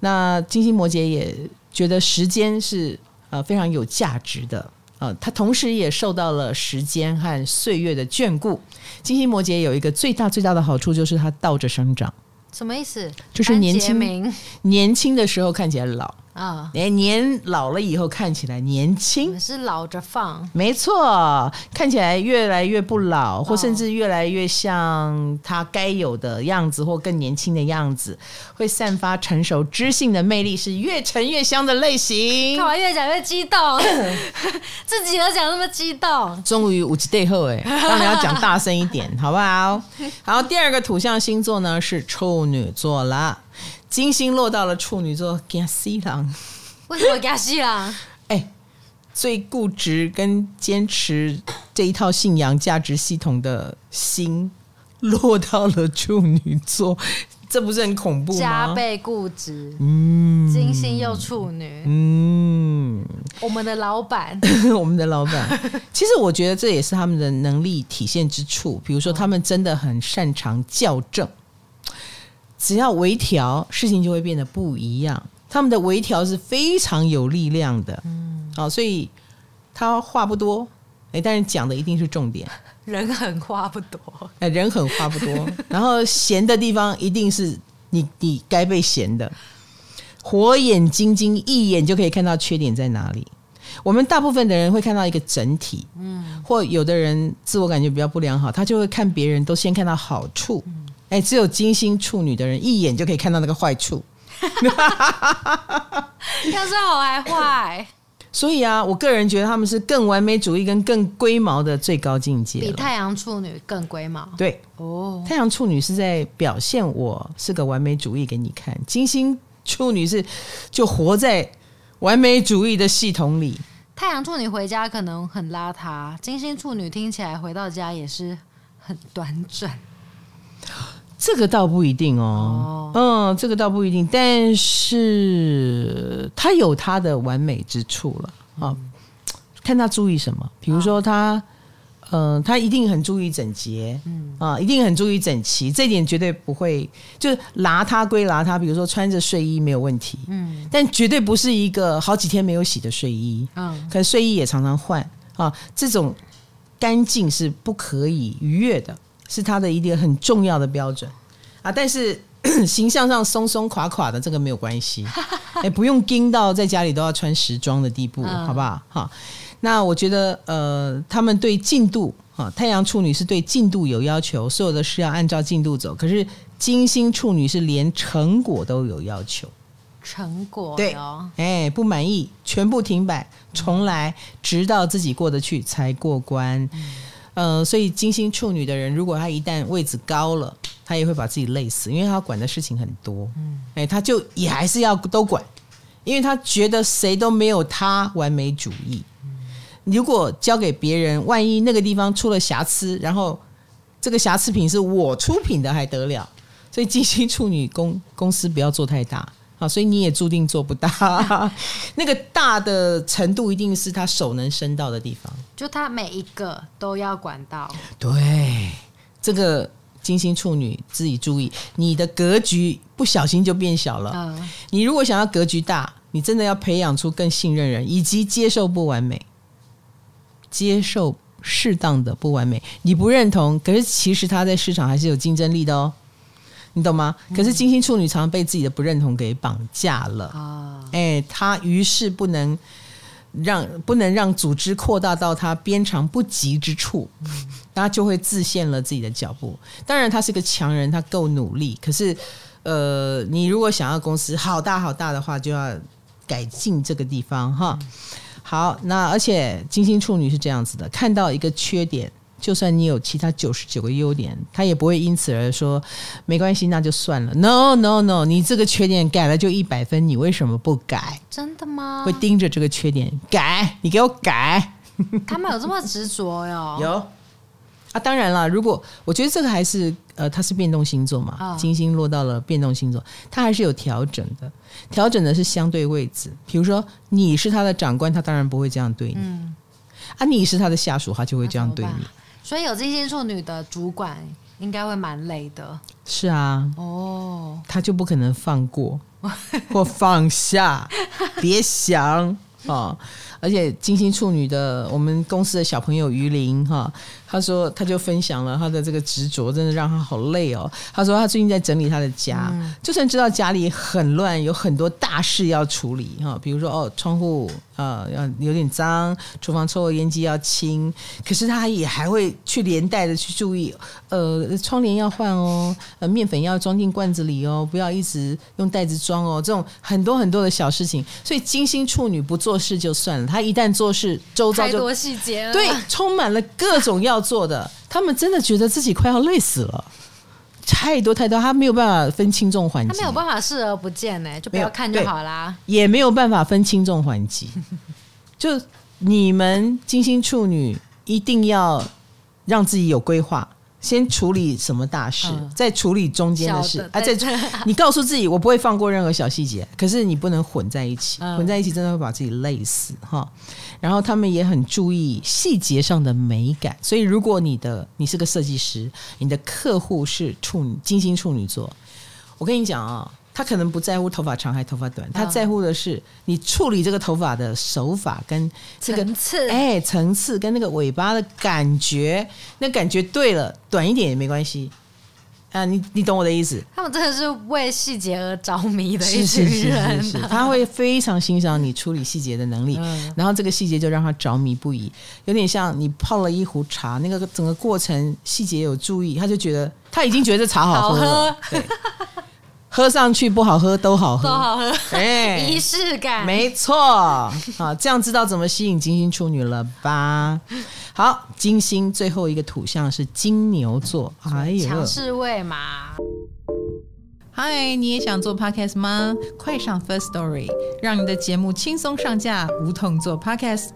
那金星摩羯也觉得时间是呃非常有价值的，呃，他同时也受到了时间和岁月的眷顾。金星摩羯有一个最大最大的好处，就是他倒着生长。什么意思？就是年轻年轻的时候看起来老。啊，哎，年老了以后看起来年轻，是老着放，没错，看起来越来越不老，或甚至越来越像他该有的样子，或更年轻的样子，会散发成熟知性的魅力，是越沉越香的类型。干嘛越讲越激动？自己都讲那么激动，终于五级对后哎，当然要讲大声一点，好不好？好，第二个土象星座呢是处女座啦。金星落到了处女座，惊死人！为什么惊死人？哎、欸，最固执跟坚持这一套信仰价值系统的心落到了处女座，这不是很恐怖吗？加倍固执，嗯，金星又处女，嗯，我们的老板，我们的老板，其实我觉得这也是他们的能力体现之处。比如说，他们真的很擅长校正。只要微调，事情就会变得不一样。他们的微调是非常有力量的。嗯，好，所以他话不多，哎，但是讲的一定是重点。人很话不多，哎，人很话不多，然后闲的地方一定是你你该被闲的，火眼金睛一眼就可以看到缺点在哪里。我们大部分的人会看到一个整体，嗯，或有的人自我感觉比较不良好，他就会看别人都先看到好处，哎，只有金星处女的人一眼就可以看到那个坏处，要是好还坏。所以啊，我个人觉得他们是更完美主义跟更龟毛的最高境界，比太阳处女更龟毛。对，哦，太阳处女是在表现我是个完美主义给你看，金星处女是就活在完美主义的系统里。太阳处女回家可能很邋遢，金星处女听起来回到家也是很端正。这个倒不一定哦，哦，嗯，这个倒不一定，但是他有他的完美之处了。啊。嗯，看他注意什么，比如说他。嗯，他一定很注意整洁，嗯。啊，一定很注意整齐，这一点绝对不会，就是邋遢归邋遢，比如说穿着睡衣没有问题，嗯，但绝对不是一个好几天没有洗的睡衣，嗯，可能睡衣也常常换。啊，这种干净是不可以逾越的，是他的一个很重要的标准啊，但是 形象上松松垮垮的这个没有关系，也 不用盯到在家里都要穿时装的地步，嗯、好不好？哈。那我觉得，呃，他们对进度啊，太阳处女是对进度有要求，所有的事要按照进度走。可是金星处女是连成果都有要求，成果对哦，哎，不满意全部停摆重来，直到自己过得去才过关。嗯，呃，所以金星处女的人，如果他一旦位置高了，他也会把自己累死，因为他管的事情很多。嗯，哎，他就也还是要都管，因为他觉得谁都没有他完美主义。如果交给别人，万一那个地方出了瑕疵，然后这个瑕疵品是我出品的，还得了？所以金星处女公公司不要做太大啊，所以你也注定做不大。那个大的程度一定是他手能伸到的地方，就他每一个都要管到。对，这个金星处女自己注意，你的格局不小心就变小了。嗯，你如果想要格局大，你真的要培养出更信任人，以及接受不完美。接受适当的不完美，你不认同，可是其实他在市场还是有竞争力的哦，你懂吗？可是金星处女常常被自己的不认同给绑架了啊！哎，他于是不能让不能让组织扩大到他鞭长不及之处，那就会自限了自己的脚步。当然，他是个强人，他够努力。可是，呃，你如果想要公司好大好大的话，就要改进这个地方哈。好，那而且金星处女是这样子的，看到一个缺点，就算你有其他九十九个优点，他也不会因此而说没关系，那就算了。No No No，你这个缺点改了就一百分，你为什么不改？真的吗？会盯着这个缺点改，你给我改。他们有这么执着哟？有。啊，当然了，如果我觉得这个还是呃，它是变动星座嘛，哦、金星落到了变动星座，它还是有调整的，调整的是相对位置。比如说你是他的长官，他当然不会这样对你；嗯、啊，你是他的下属，他就会这样对你。所以有金星处女的主管应该会蛮累的。是啊，哦，他就不可能放过 或放下，别想啊。哦而且金星处女的我们公司的小朋友于林哈，他说他就分享了他的这个执着，真的让他好累哦。他说他最近在整理他的家，嗯、就算知道家里很乱，有很多大事要处理哈，比如说哦窗户啊要有点脏，厨房抽油烟机要清，可是他也还会去连带的去注意，呃窗帘要换哦，呃面粉要装进罐子里哦，不要一直用袋子装哦，这种很多很多的小事情。所以金星处女不做事就算了。他一旦做事，周遭就太多细节了，对，充满了各种要做的。他们真的觉得自己快要累死了，太多太多，他没有办法分轻重缓急，他没有办法视而不见呢，就不要看就好啦。也没有办法分轻重缓急，就你们金星处女一定要让自己有规划。先处理什么大事，嗯、再处理中间的事啊！再 你告诉自己，我不会放过任何小细节。可是你不能混在一起，嗯、混在一起真的会把自己累死哈。然后他们也很注意细节上的美感，所以如果你的你是个设计师，你的客户是处女金星处女座，我跟你讲啊，他可能不在乎头发长还头发短，他在乎的是你处理这个头发的手法跟这个层次，哎，层次跟那个尾巴的感觉，那感觉对了，短一点也没关系。啊，你你懂我的意思？他们真的是为细节而着迷的一群人，是是是是是，他会非常欣赏你处理细节的能力，嗯、然后这个细节就让他着迷不已，有点像你泡了一壶茶，那个整个过程细节有注意，他就觉得他已经觉得这茶好喝了。好喝喝上去不好喝都好喝，都好喝，哎，仪式感，没错，好，这样知道怎么吸引金星处女了吧？好，金星最后一个土象是金牛座，哎呦，强势位嘛。嗨，你也想做 podcast 吗？快上 First Story，让你的节目轻松上架，无痛做 podcast。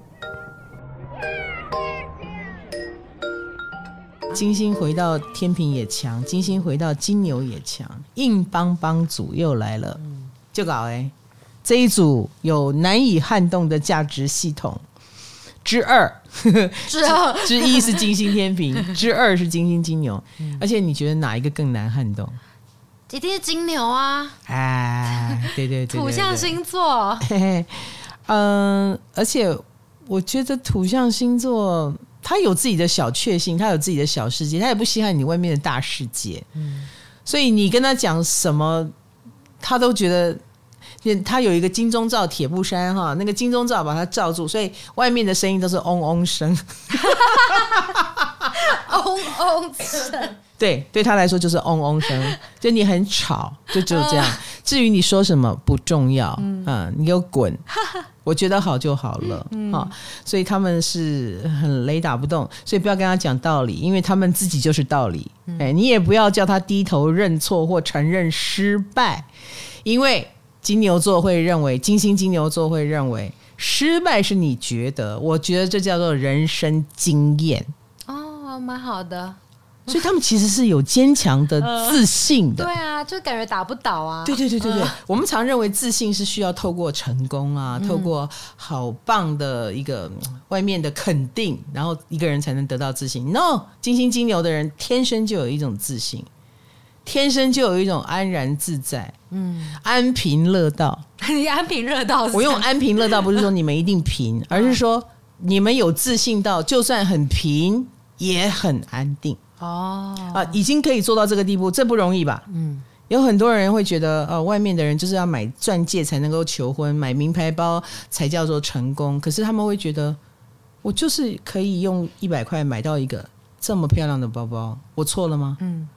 金星回到天平也强，金星回到金牛也强，硬邦邦组又来了，就搞哎，这一组有难以撼动的价值系统之二，之二 之一是金星天平，之二是金星金牛，而且你觉得哪一个更难撼动？一定是金牛啊！哎，对对对，土象星座，嗯，而且我觉得土象星座。他有自己的小确幸，他有自己的小世界，他也不稀罕你外面的大世界。嗯，所以你跟他讲什么，他都觉得，他有一个金钟罩铁布衫哈，那个金钟罩把它罩住，所以外面的声音都是嗡嗡声，嗡嗡声。对，对他来说就是嗡嗡声，就你很吵，就只有这样。至于你说什么不重要，嗯，嗯，你给我滚。我觉得好就好了，嗯，所以他们是很雷打不动，所以不要跟他讲道理，因为他们自己就是道理。哎，你也不要叫他低头认错或承认失败，因为金牛座会认为，金星金牛座会认为失败是你觉得，我觉得这叫做人生经验。哦，蛮好的。所以他们其实是有坚强的自信的，呃，对啊，就感觉打不倒啊。对对对对对，呃、我们常认为自信是需要透过成功啊，嗯、透过好棒的一个外面的肯定，然后一个人才能得到自信。No，金星金牛的人天生就有一种自信，天生就有一种安然自在，嗯，安贫乐道。你安贫乐道，我用安贫乐道不是说你们一定贫，而是说你们有自信到就算很贫也很安定。哦啊，已经可以做到这个地步，这不容易吧？嗯，有很多人会觉得，呃，外面的人就是要买钻戒才能够求婚，买名牌包才叫做成功。可是他们会觉得，我就是可以用一百块买到一个这么漂亮的包包，我错了吗？嗯，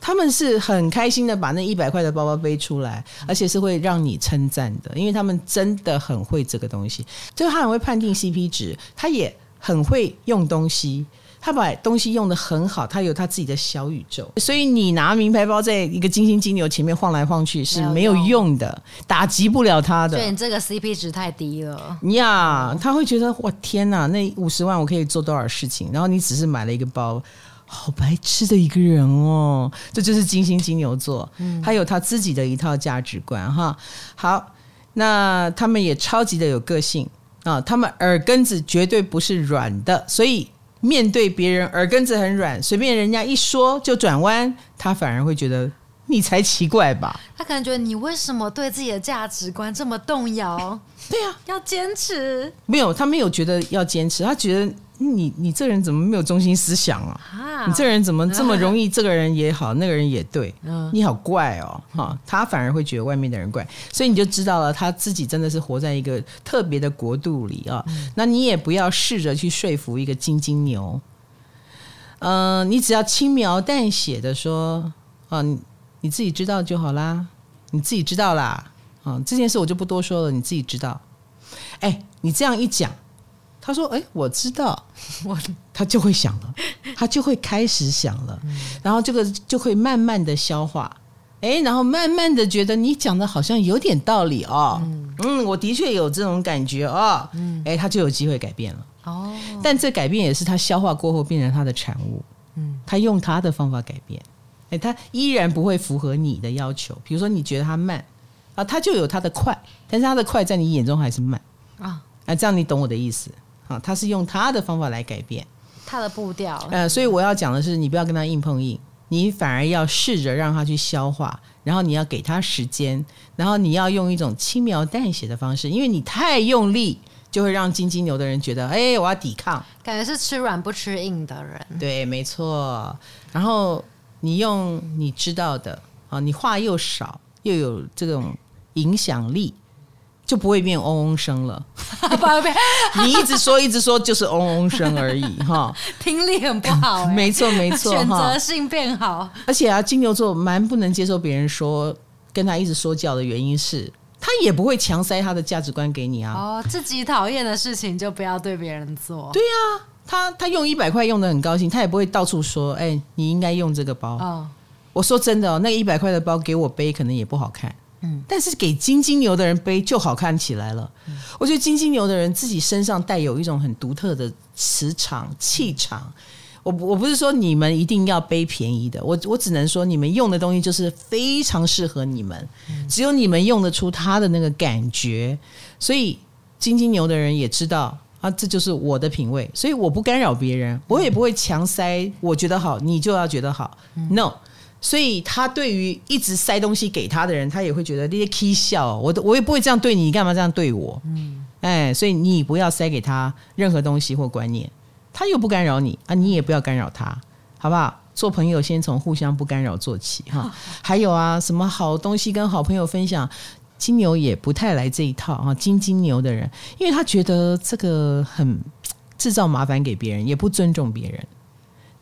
他们是很开心的把那一百块的包包背出来，而且是会让你称赞的，因为他们真的很会这个东西，就是他很会判定 CP 值，他也很会用东西。他把东西用的很好，他有他自己的小宇宙，所以你拿名牌包在一个金星金牛前面晃来晃去是没有用的，打击不了他的。对，你这个 CP 值太低了呀，他会觉得哇天哪，那五十万我可以做多少事情？然后你只是买了一个包，好白痴的一个人哦，这就是金星金牛座，他有他自己的一套价值观哈。好，那他们也超级的有个性啊，他们耳根子绝对不是软的，所以。面对别人耳根子很软，随便人家一说就转弯，他反而会觉得你才奇怪吧？他可能觉得你为什么对自己的价值观这么动摇？对呀、啊，要坚持。没有，他没有觉得要坚持，他觉得。你你这人怎么没有中心思想啊？啊你这人怎么这么容易？这个人也好，那个人也对，嗯、你好怪哦！哈，他反而会觉得外面的人怪，所以你就知道了，他自己真的是活在一个特别的国度里啊。嗯、那你也不要试着去说服一个金金牛，嗯、呃，你只要轻描淡写的说，啊，你你自己知道就好啦，你自己知道啦，啊，这件事我就不多说了，你自己知道。哎，你这样一讲。他说：“哎，我知道，我他就会想了，他就会开始想了，然后这个就会慢慢的消化，哎，然后慢慢的觉得你讲的好像有点道理哦，嗯，我的确有这种感觉哦，哎，他就有机会改变了。哦，但这改变也是他消化过后变成他的产物，嗯，他用他的方法改变，哎，他依然不会符合你的要求，比如说你觉得他慢啊，他就有他的快，但是他的快在你眼中还是慢。啊，啊，这样你懂我的意思。”啊，他是用他的方法来改变他的步调，呃，所以我要讲的是，你不要跟他硬碰硬，你反而要试着让他去消化，然后你要给他时间，然后你要用一种轻描淡写的方式，因为你太用力，就会让金金牛的人觉得，哎，我要抵抗，感觉是吃软不吃硬的人。对，没错。然后你用你知道的啊，你话又少，又有这种影响力。就不会变嗡嗡声了，你一直说一直说就是嗡嗡声而已 哈，听力很不好，没错没错，选择性变好。而且啊，金牛座蛮不能接受别人说跟他一直说教的原因是，他也不会强塞他的价值观给你啊。哦，自己讨厌的事情就不要对别人做。对呀，他他用一百块用的很高兴，他也不会到处说，哎，你应该用这个包。哦，我说真的哦，那一百块的包给我背可能也不好看。但是给金金牛的人背就好看起来了。我觉得金金牛的人自己身上带有一种很独特的磁场气场。我我不是说你们一定要背便宜的，我我只能说你们用的东西就是非常适合你们，只有你们用得出他的那个感觉。所以金金牛的人也知道啊，这就是我的品味，所以我不干扰别人，我也不会强塞我觉得好，你就要觉得好。No。所以他对于一直塞东西给他的人，他也会觉得那些 k 笑，我我也不会这样对你，你干嘛这样对我？嗯，哎，所以你不要塞给他任何东西或观念，他又不干扰你啊，你也不要干扰他，好不好？做朋友先从互相不干扰做起哈。还有啊，什么好东西跟好朋友分享，金牛也不太来这一套啊。金金牛的人，因为他觉得这个很制造麻烦给别人，也不尊重别人。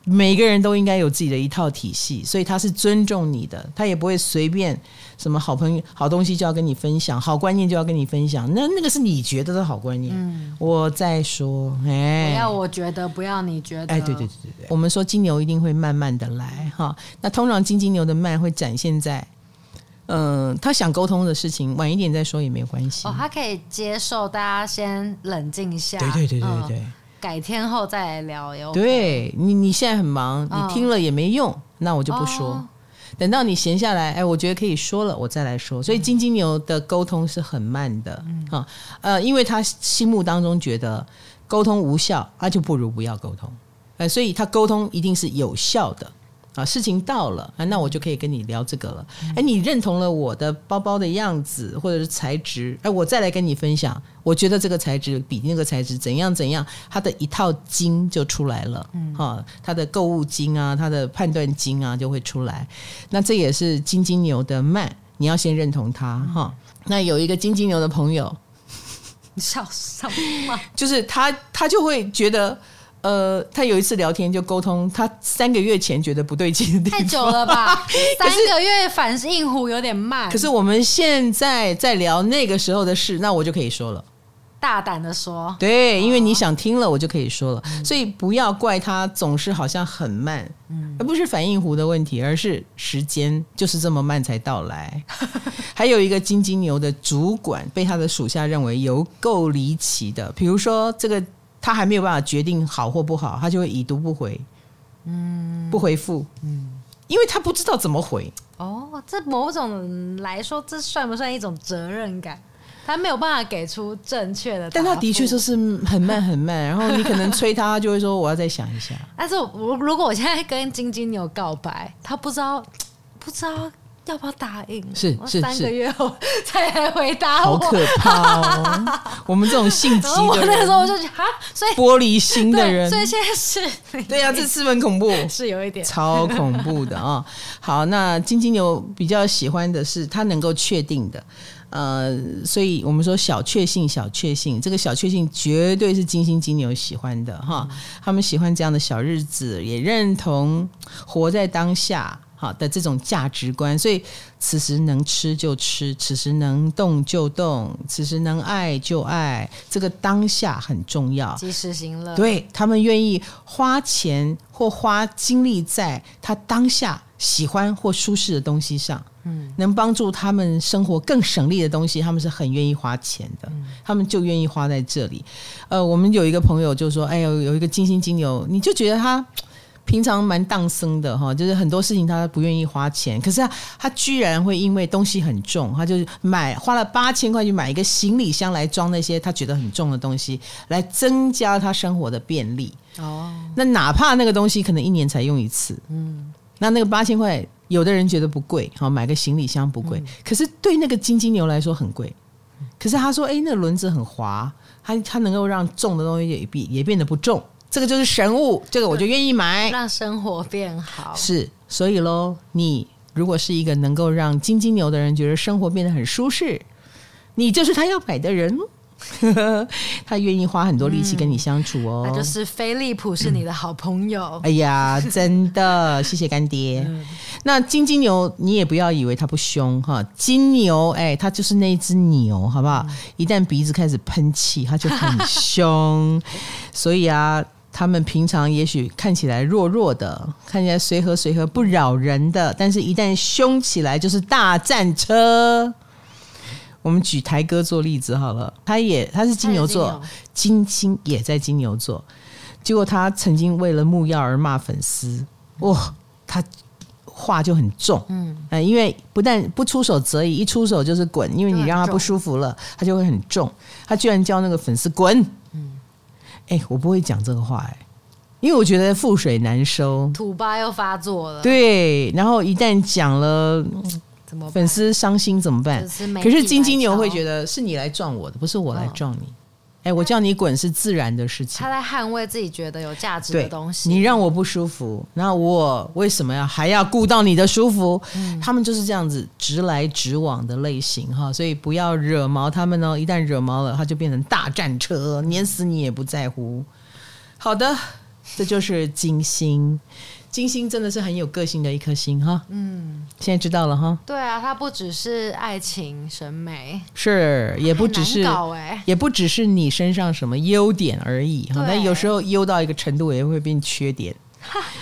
每个人都应该有自己的一套体系，所以他是尊重你的，他也不会随便什么好朋友、好东西就要跟你分享，好观念就要跟你分享。那那个是你觉得的好观念。嗯，我在说，哎，不要我觉得，不要你觉得。哎，对对对对对，我们说金牛一定会慢慢的来哈。那通常金金牛的慢会展现在，嗯、呃，他想沟通的事情晚一点再说也没有关系。哦，他可以接受大家先冷静一下。对对对对对。嗯改天后再来聊哟。对你，你现在很忙，你听了也没用，哦、那我就不说。哦、等到你闲下来，哎，我觉得可以说了，我再来说。所以金金牛的沟通是很慢的，嗯、啊，呃，因为他心目当中觉得沟通无效，那就不如不要沟通。哎，所以他沟通一定是有效的。啊，事情到了啊，那我就可以跟你聊这个了。哎，你认同了我的包包的样子或者是材质，哎，我再来跟你分享。我觉得这个材质比那个材质怎样怎样，它的一套金就出来了。嗯，哈，它的购物金啊，它的判断金啊就会出来。那这也是金金牛的慢，你要先认同它哈。那有一个金金牛的朋友，你笑什么？就是他，他就会觉得。呃，他有一次聊天就沟通，他三个月前觉得不对劲太久了吧？三个月反应弧有点慢。可是我们现在在聊那个时候的事，那我就可以说了，大胆的说，对，因为你想听了，我就可以说了。哦、所以不要怪他总是好像很慢，嗯，而不是反应弧的问题，而是时间就是这么慢才到来。还有一个金金牛的主管被他的属下认为有够离奇的，比如说这个。他还没有办法决定好或不好，他就会已读不回，嗯，不回复，嗯，因为他不知道怎么回。哦，这某种来说，这算不算一种责任感？他没有办法给出正确的，但他的确就是很慢很慢。然后你可能催他，他就会说我要再想一下。但是我如果我现在跟晶晶有告白，他不知道，不知道。要不要答应？是是是，三个月后 才来回答我，好可怕哦！我们这种性急的人，我那个时候我就觉得啊，所以玻璃心的人，所以现在是，对呀、啊，这是很恐怖，是有一点。超恐怖的啊、哦！好，那金金牛比较喜欢的是他能够确定的，呃，所以我们说小确幸，小确幸，这个小确幸绝对是金星金牛喜欢的哈，他们喜欢这样的小日子，也认同活在当下。好的这种价值观，所以此时能吃就吃，此时能动就动，此时能爱就爱，这个当下很重要。及时行乐，对，他们愿意花钱或花精力在他当下喜欢或舒适的东西上，嗯，能帮助他们生活更省力的东西，他们是很愿意花钱的，嗯、他们就愿意花在这里。呃，我们有一个朋友就说：“哎呦，有一个金星金牛，你就觉得他。”平常蛮当生的哈，就是很多事情他不愿意花钱，可是他他居然会因为东西很重，他就买花了八千块去买一个行李箱来装那些他觉得很重的东西，来增加他生活的便利。哦，那哪怕那个东西可能一年才用一次，嗯，那那个八千块，有的人觉得不贵，好买个行李箱不贵，嗯、可是对那个金金牛来说很贵。可是他说，哎，那个轮子很滑，它它能够让重的东西也变也变得不重，这个就是神物，这个我就愿意买，让生活变好。是，所以喽，你如果是一个能够让金金牛的人觉得生活变得很舒适，你就是他要买的人。他愿意花很多力气跟你相处哦，那就是飞利浦是你的好朋友。哎呀，真的，谢谢干爹。那金金牛，你也不要以为他不凶哈，金牛哎，他就是那只牛，好不好？一旦鼻子开始喷气，他就很凶。所以啊，他们平常也许看起来弱弱的，看起来随和随和不扰人的，但是一旦凶起来就是大战车。我们举台哥做例子好了，他也他是金牛座，金星也在金牛座，结果他曾经为了木曜而骂粉丝，哇，他话就很重，嗯，因为不但不出手则已，一出手就是滚，因为你让他不舒服了，他就会很重，他居然叫那个粉丝滚，嗯，哎，我不会讲这个话哎，因为我觉得覆水难收，土巴又发作了，对，然后一旦讲了。粉丝伤心怎么办？可是金金牛会觉得是你来撞我的，不是我来撞你。哎、哦，我叫你滚是自然的事情。他在捍卫自己觉得有价值的东西。你让我不舒服，那我为什么要还要顾到你的舒服？嗯、他们就是这样子直来直往的类型哈，所以不要惹毛他们哦。一旦惹毛了，他就变成大战车，碾死你也不在乎。好的，这就是金星。金星真的是很有个性的一颗星哈，嗯，现在知道了哈。对啊，它不只是爱情审美，是也不只是，也不只是你身上什么优点而已哈。但有时候优到一个程度，也会变缺点，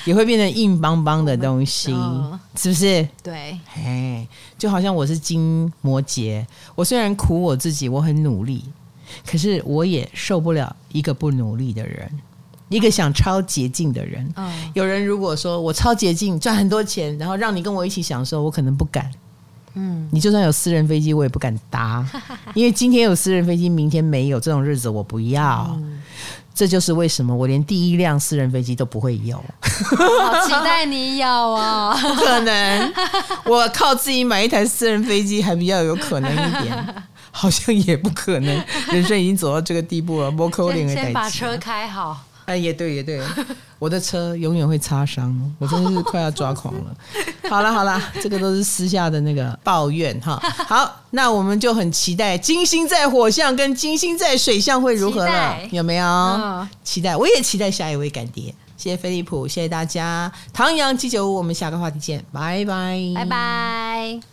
也会变成硬邦邦的东西，是不是？对，哎，就好像我是金摩羯，我虽然苦我自己，我很努力，可是我也受不了一个不努力的人。一个想超捷径的人，嗯、有人如果说我超捷径赚很多钱，然后让你跟我一起享受，我可能不敢。嗯，你就算有私人飞机，我也不敢搭，因为今天有私人飞机，明天没有，这种日子我不要。嗯、这就是为什么我连第一辆私人飞机都不会有。好期待你有啊！不可能，我靠自己买一台私人飞机还比较有可能一点，好像也不可能。人生已经走到这个地步了，不可能。先把车开好。哎，也对，也对，我的车永远会擦伤，我真的是快要抓狂了。好了，好了，这个都是私下的那个抱怨哈。好，那我们就很期待金星在火象跟金星在水象会如何了，有没有？嗯、期待，我也期待下一位干爹。谢谢飞利浦，谢谢大家。唐阳七九五，我们下个话题见，拜拜，拜拜。